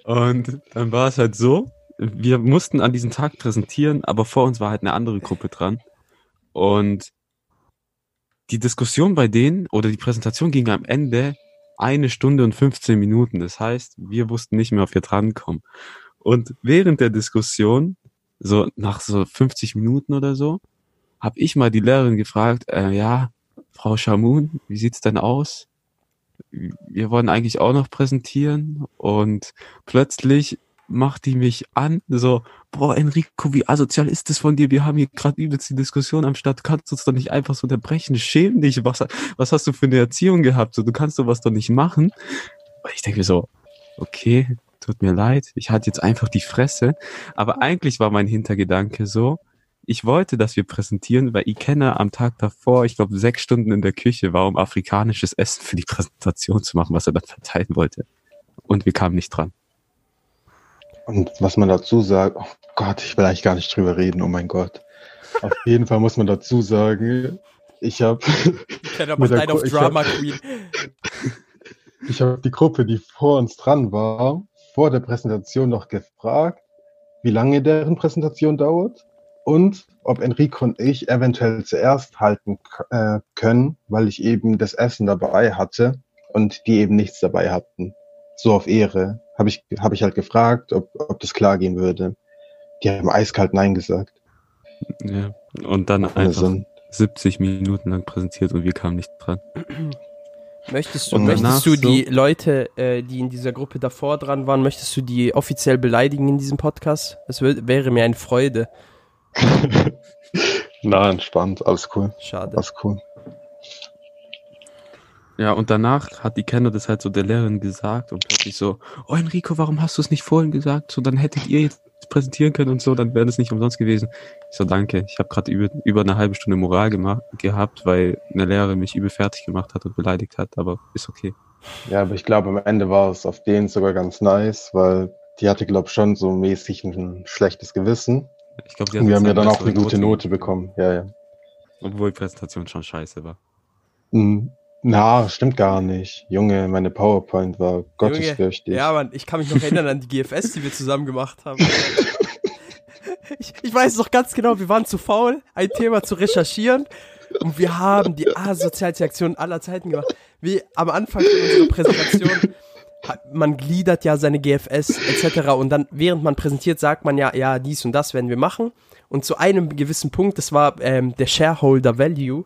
und dann war es halt so, wir mussten an diesem Tag präsentieren, aber vor uns war halt eine andere Gruppe dran. Und die Diskussion bei denen oder die Präsentation ging am Ende eine Stunde und 15 Minuten. Das heißt, wir wussten nicht mehr, ob wir drankommen. Und während der Diskussion, so nach so 50 Minuten oder so, habe ich mal die Lehrerin gefragt, äh, ja, Frau Shamoun, wie sieht's denn aus? Wir wollen eigentlich auch noch präsentieren und plötzlich macht die mich an, so, boah, Enrico, wie asozial ist das von dir? Wir haben hier gerade übelst die Diskussion am Start, kannst du uns doch nicht einfach so unterbrechen, schäm dich, was, was hast du für eine Erziehung gehabt? So, du kannst sowas doch nicht machen. Und ich denke mir so, okay, tut mir leid, ich hatte jetzt einfach die Fresse, aber eigentlich war mein Hintergedanke so, ich wollte, dass wir präsentieren, weil Ikenna am Tag davor, ich glaube, sechs Stunden in der Küche war, um afrikanisches Essen für die Präsentation zu machen, was er dann verteilen wollte. Und wir kamen nicht dran.
Und was man dazu sagt, oh Gott, ich will eigentlich gar nicht drüber reden, oh mein Gott. Auf jeden Fall muss man dazu sagen, ich habe Mit der ich
Drama Queen.
ich hab die Gruppe, die vor uns dran war, vor der Präsentation noch gefragt, wie lange deren Präsentation dauert und ob Enrico und ich eventuell zuerst halten äh, können, weil ich eben das Essen dabei hatte und die eben nichts dabei hatten. So auf Ehre. Habe ich, hab ich halt gefragt, ob, ob das klar gehen würde. Die haben eiskalt Nein gesagt.
Ja. Und dann
Ohne
einfach
Sinn.
70 Minuten lang präsentiert und wir kamen nicht dran.
Möchtest du,
Und
möchtest du
so-
die Leute, äh, die in dieser Gruppe davor dran waren, möchtest du die offiziell beleidigen in diesem Podcast? Das wär, wäre mir eine Freude.
Na, entspannt, alles cool,
Schade.
alles cool.
Ja, und danach hat die Kenner das halt so der Lehrerin gesagt und plötzlich so, oh Enrico, warum hast du es nicht vorhin gesagt? So, dann hättet ihr jetzt präsentieren können und so, dann wäre das nicht umsonst gewesen. Ich so, danke. Ich habe gerade über, über eine halbe Stunde Moral gemacht, gehabt, weil eine Lehrerin mich übel fertig gemacht hat und beleidigt hat, aber ist okay.
Ja, aber ich glaube, am Ende war es auf denen sogar ganz nice, weil die hatte, glaube ich, schon so mäßig ein schlechtes Gewissen.
Ich glaube,
Und wir haben ja dann auch eine gute Note bekommen. Ja, ja.
Obwohl die Präsentation schon scheiße war.
Hm, Na, stimmt gar nicht. Junge, meine PowerPoint war gottesfürchtig.
Ja, Mann, ich kann mich noch erinnern an die GFS, die wir zusammen gemacht haben. Ich, ich weiß noch ganz genau, wir waren zu faul, ein Thema zu recherchieren und wir haben die asozialste Aktion aller Zeiten gemacht. Wie am Anfang unserer Präsentation, man gliedert ja seine GFS etc. und dann, während man präsentiert, sagt man ja, ja, dies und das werden wir machen. Und zu einem gewissen Punkt, das war ähm, der Shareholder Value,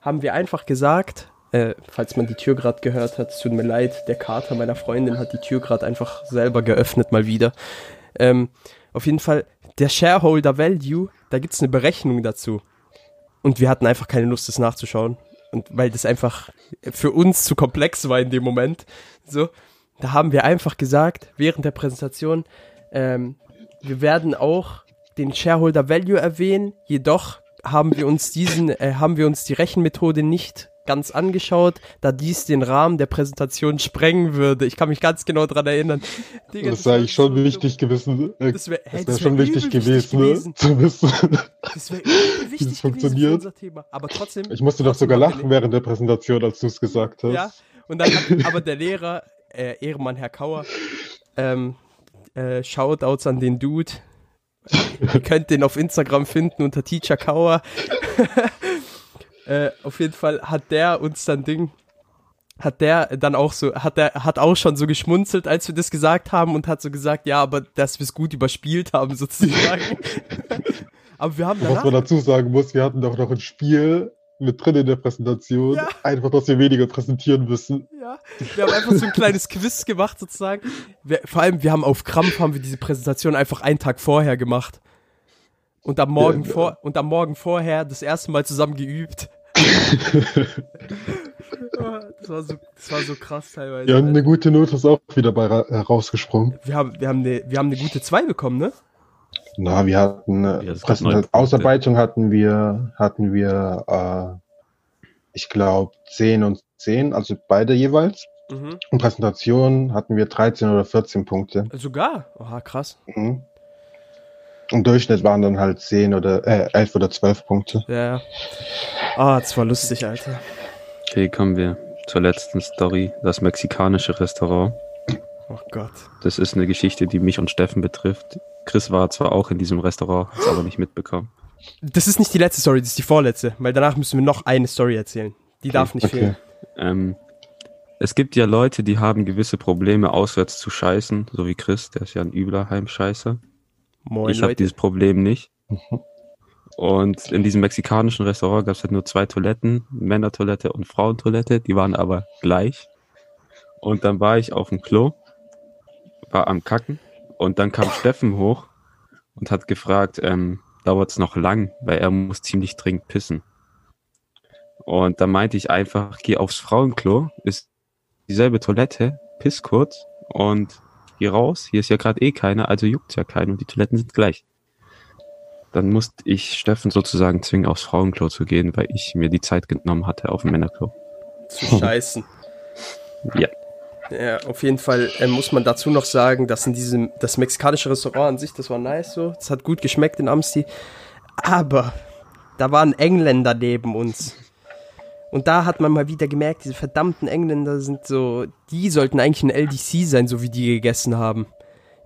haben wir einfach gesagt, äh, falls man die Tür gerade gehört hat, es tut mir leid, der Kater meiner Freundin hat die Tür gerade einfach selber geöffnet mal wieder. Ähm, auf jeden Fall, der Shareholder Value, da gibt's eine Berechnung dazu. Und wir hatten einfach keine Lust, das nachzuschauen. Und weil das einfach für uns zu komplex war in dem Moment. So, da haben wir einfach gesagt, während der Präsentation, ähm, wir werden auch den Shareholder Value erwähnen, jedoch haben wir uns diesen, äh, haben wir uns die Rechenmethode nicht ganz angeschaut, da dies den Rahmen der Präsentation sprengen würde. Ich kann mich ganz genau dran erinnern. Digga,
das ist eigentlich schon
so
wichtig gewesen. Äh,
Das wäre hey,
das
das
wär
wär
schon wichtig gewesen,
gewesen.
ne? zu wissen.
Das wäre wichtig gewesen für
funktioniert.
Aber trotzdem.
Ich musste doch sogar lachen während der Präsentation, als du es gesagt hast.
Ja, und dann hat aber der Lehrer, äh, Ehrenmann Herr Kauer, ähm, äh, Shoutouts an den Dude. Ihr könnt den auf Instagram finden unter Teacher Kauer. Äh, auf jeden Fall hat der uns dann Ding, hat der dann auch so, hat der, hat auch schon so geschmunzelt, als wir das gesagt haben und hat so gesagt, ja, aber dass wir es gut überspielt haben, sozusagen. aber wir haben
Was
danach,
man dazu sagen muss, wir hatten doch noch ein Spiel mit drin in der Präsentation.
Ja.
Einfach, dass wir weniger präsentieren müssen.
Ja, wir haben einfach so ein kleines Quiz gemacht sozusagen. Wir, vor allem, wir haben auf Krampf haben wir diese Präsentation einfach einen Tag vorher gemacht. Und am Morgen
Ja,
vor und am Morgen vorher das erste Mal zusammen geübt. das, war so, das war so krass teilweise.
Ja, und eine gute Note ist auch wieder bei ra- herausgesprungen.
wir haben, wir haben eine, wir haben eine gute 2 bekommen, ne?
Na, wir hatten
Ja,
äh,
das
Präsenta-
neun Punkte.
Ausarbeitung hatten wir, hatten wir, äh, ich glaube, 10 und 10, also beide jeweils.
Mhm.
Und Präsentation hatten wir 13 oder 14 Punkte.
Sogar? Oha, krass.
Mhm. Im Durchschnitt waren dann halt 10 oder äh, 11 oder 12 Punkte.
Ja, ja. Ah, das war lustig, Alter.
Okay, kommen wir zur letzten Story. Das mexikanische Restaurant.
Oh Gott.
Das ist eine Geschichte, die mich und Steffen betrifft. Chris war zwar auch in diesem Restaurant, hat es aber nicht mitbekommen.
Das ist nicht die letzte Story, das ist die vorletzte, weil danach müssen wir noch eine Story erzählen. Die darf nicht
Okay.
fehlen.
Ähm, es gibt ja Leute, die haben gewisse Probleme, auswärts zu scheißen, so wie Chris, der ist ja ein übler Heimscheißer.
Moin,
ich habe dieses Problem nicht. Und in diesem mexikanischen Restaurant gab es halt nur zwei Toiletten, Männertoilette und Frauentoilette, die waren aber gleich. Und dann war ich auf dem Klo, war am Kacken und dann kam Steffen hoch und hat gefragt, ähm, dauert es noch lang, weil er muss ziemlich dringend pissen. Und dann meinte ich einfach, geh aufs Frauenklo, ist dieselbe Toilette, piss kurz und geh raus. Hier ist ja gerade eh keiner, also juckt's ja keinen und die Toiletten sind gleich. Dann musste ich Steffen sozusagen zwingen, aufs Frauenklo zu gehen, weil ich mir die Zeit genommen hatte auf dem Männerklo.
Zu scheißen.
Ja.
Ja, auf jeden Fall äh, muss man dazu noch sagen, dass in diesem, das mexikanische Restaurant an sich, das war nice so, das hat gut geschmeckt in Amsti, aber da waren Engländer neben uns. Und da hat man mal wieder gemerkt, diese verdammten Engländer sind so, die sollten eigentlich ein LDC sein, so wie die gegessen haben.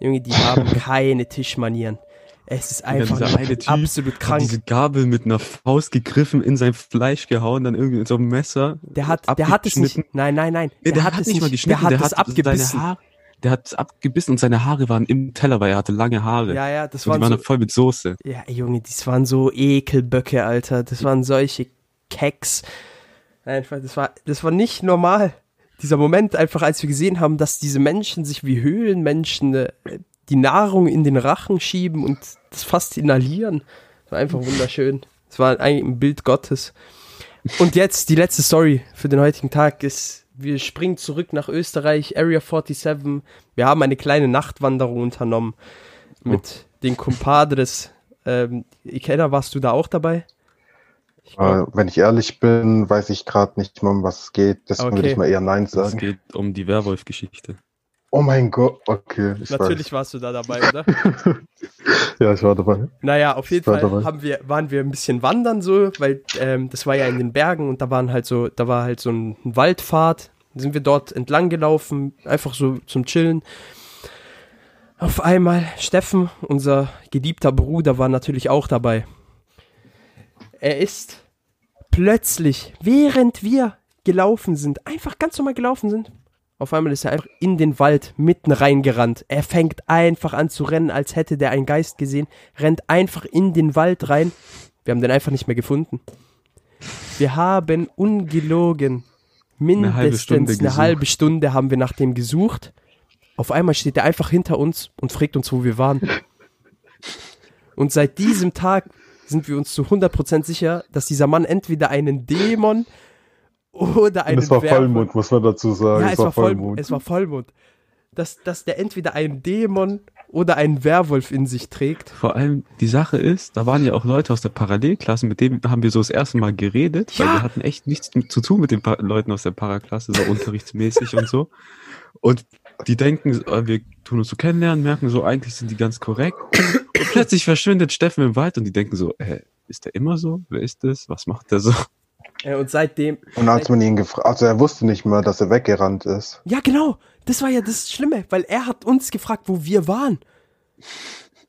Junge, die haben keine Tischmanieren. Es ist einfach
eine Typ
absolut
Hat
krank.
diese Gabel mit einer Faust gegriffen, in sein Fleisch gehauen, dann irgendwie mit so einem Messer.
Der hat, der hat es nicht.
abgeschnitten.
Nein, nein, nein.
Nee, der, hat,
es
nicht mal geschnitten,
Der hat
der
es abgebissen.
Haare, der hat es abgebissen und seine Haare waren im Teller, weil er hatte lange Haare.
Ja, ja, das
und
waren
die waren
so,
voll mit Soße.
Ja, Junge, das waren so Ekelböcke, Alter. Das waren solche Keks. Einfach, das war, das war nicht normal. Dieser Moment einfach, als wir gesehen haben, dass diese Menschen sich wie Höhlenmenschen äh, die Nahrung in den Rachen schieben und das fast inhalieren. Das war einfach wunderschön. Das war eigentlich ein Bild Gottes. Und jetzt die letzte Story für den heutigen Tag ist, wir springen zurück nach Österreich, Area 47. Wir haben eine kleine Nachtwanderung unternommen mit den Compadres. Ähm, Ikeda, warst du da auch dabei? Ich glaub,
Äh, wenn ich ehrlich bin, weiß ich gerade nicht mal, um was es geht. Deswegen
Okay.
würde ich mal eher Nein
Es
sagen.
geht um die Werwolf-Geschichte.
Oh mein Gott, okay. Ich
natürlich warst du da dabei, oder?
Weiß. Ja, ich war dabei.
Naja, auf jeden Fall
dabei.
haben wir, waren wir ein bisschen wandern so, weil ähm, das war ja in den Bergen und da waren halt so, da war halt so ein, ein Waldpfad. Da sind wir dort entlang gelaufen, einfach so zum Chillen. Auf einmal Steffen, unser geliebter Bruder, war natürlich auch dabei. Er ist plötzlich, während wir gelaufen sind, einfach ganz normal gelaufen sind, auf einmal ist er einfach in den Wald mitten reingerannt. Er fängt einfach an zu rennen, als hätte der einen Geist gesehen, rennt einfach in den Wald rein. Wir haben den einfach nicht mehr gefunden. Wir haben ungelogen mindestens
halbe Stunde
eine
gesucht.
halbe Stunde haben wir nach dem gesucht. Auf einmal steht er einfach hinter uns und fragt uns, wo wir waren. Und seit diesem Tag sind wir uns zu 100% sicher, dass dieser Mann entweder einen Dämon oder einen
Und es war
Werwolf-
Vollmond, muss man dazu sagen.
ja,
es,
es
war
war, Vollmond.
Vollmond.
Es war Vollmond. Dass, dass der entweder einen Dämon oder einen Werwolf in sich trägt.
Vor allem, die Sache ist, da waren ja auch Leute aus der Parallelklasse, mit denen haben wir so das erste Mal geredet, weil
Ja.
wir hatten echt nichts zu tun mit den pa Leuten aus der Paraklasse, so unterrichtsmäßig und so. Und die denken, äh, wir tun uns so kennenlernen, merken so, eigentlich sind die ganz korrekt. Plötzlich verschwindet Steffen im Wald und die denken so, äh, ist der immer so? Wer ist das? Was macht der so?
Äh, Und seitdem.
Und als man ihn gefragt, also er wusste nicht mal, dass er weggerannt ist.
Ja, genau. Das war ja das Schlimme, weil er hat uns gefragt, wo wir waren.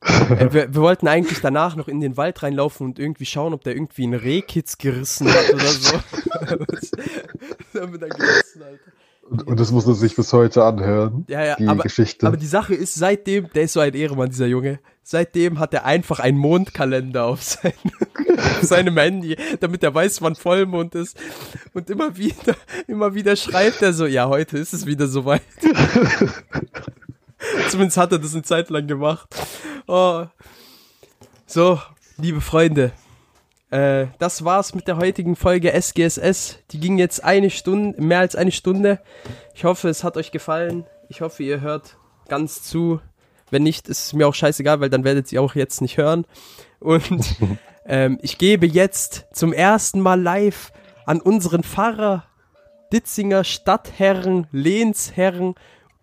äh, wir, wir wollten eigentlich danach noch in den Wald reinlaufen und irgendwie schauen, ob der irgendwie einen Rehkitz gerissen hat oder so. das haben wir dann gelassen, Alter.
Und, und das muss er sich bis heute anhören,
Ja, ja,
die
aber,
Geschichte.
aber die Sache ist, seitdem, der ist so ein Ehrenmann, dieser Junge, seitdem hat er einfach einen Mondkalender auf, sein, auf seinem Handy, damit er weiß, wann Vollmond ist. Und immer wieder, immer wieder schreibt er so, ja, heute ist es wieder soweit. Zumindest hat er das eine Zeit lang gemacht. Oh. So, liebe Freunde, äh, das war's mit der heutigen Folge SGSS. Die ging jetzt eine Stunde, mehr als eine Stunde. Ich hoffe, es hat euch gefallen. Ich hoffe, ihr hört ganz zu. Wenn nicht, ist es mir auch scheißegal, weil dann werdet ihr auch jetzt nicht hören. Und ähm, ich gebe jetzt zum ersten Mal live an unseren Pfarrer Ditzinger Stadtherren, Lehnsherren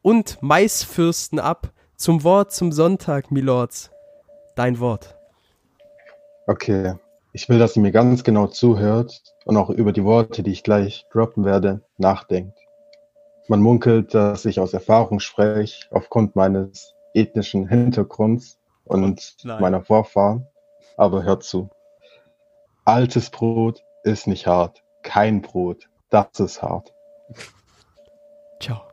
und Maisfürsten ab. Zum Wort zum Sonntag, Milords. Dein Wort.
Okay. Ich will, dass ihr mir ganz genau zuhört und auch über die Worte, die ich gleich droppen werde, nachdenkt. Man munkelt, dass ich aus Erfahrung spreche, aufgrund meines ethnischen Hintergrunds und
Nein.
meiner Vorfahren. Aber hört zu. Altes Brot ist nicht hart. Kein Brot. Das ist hart.
Ciao.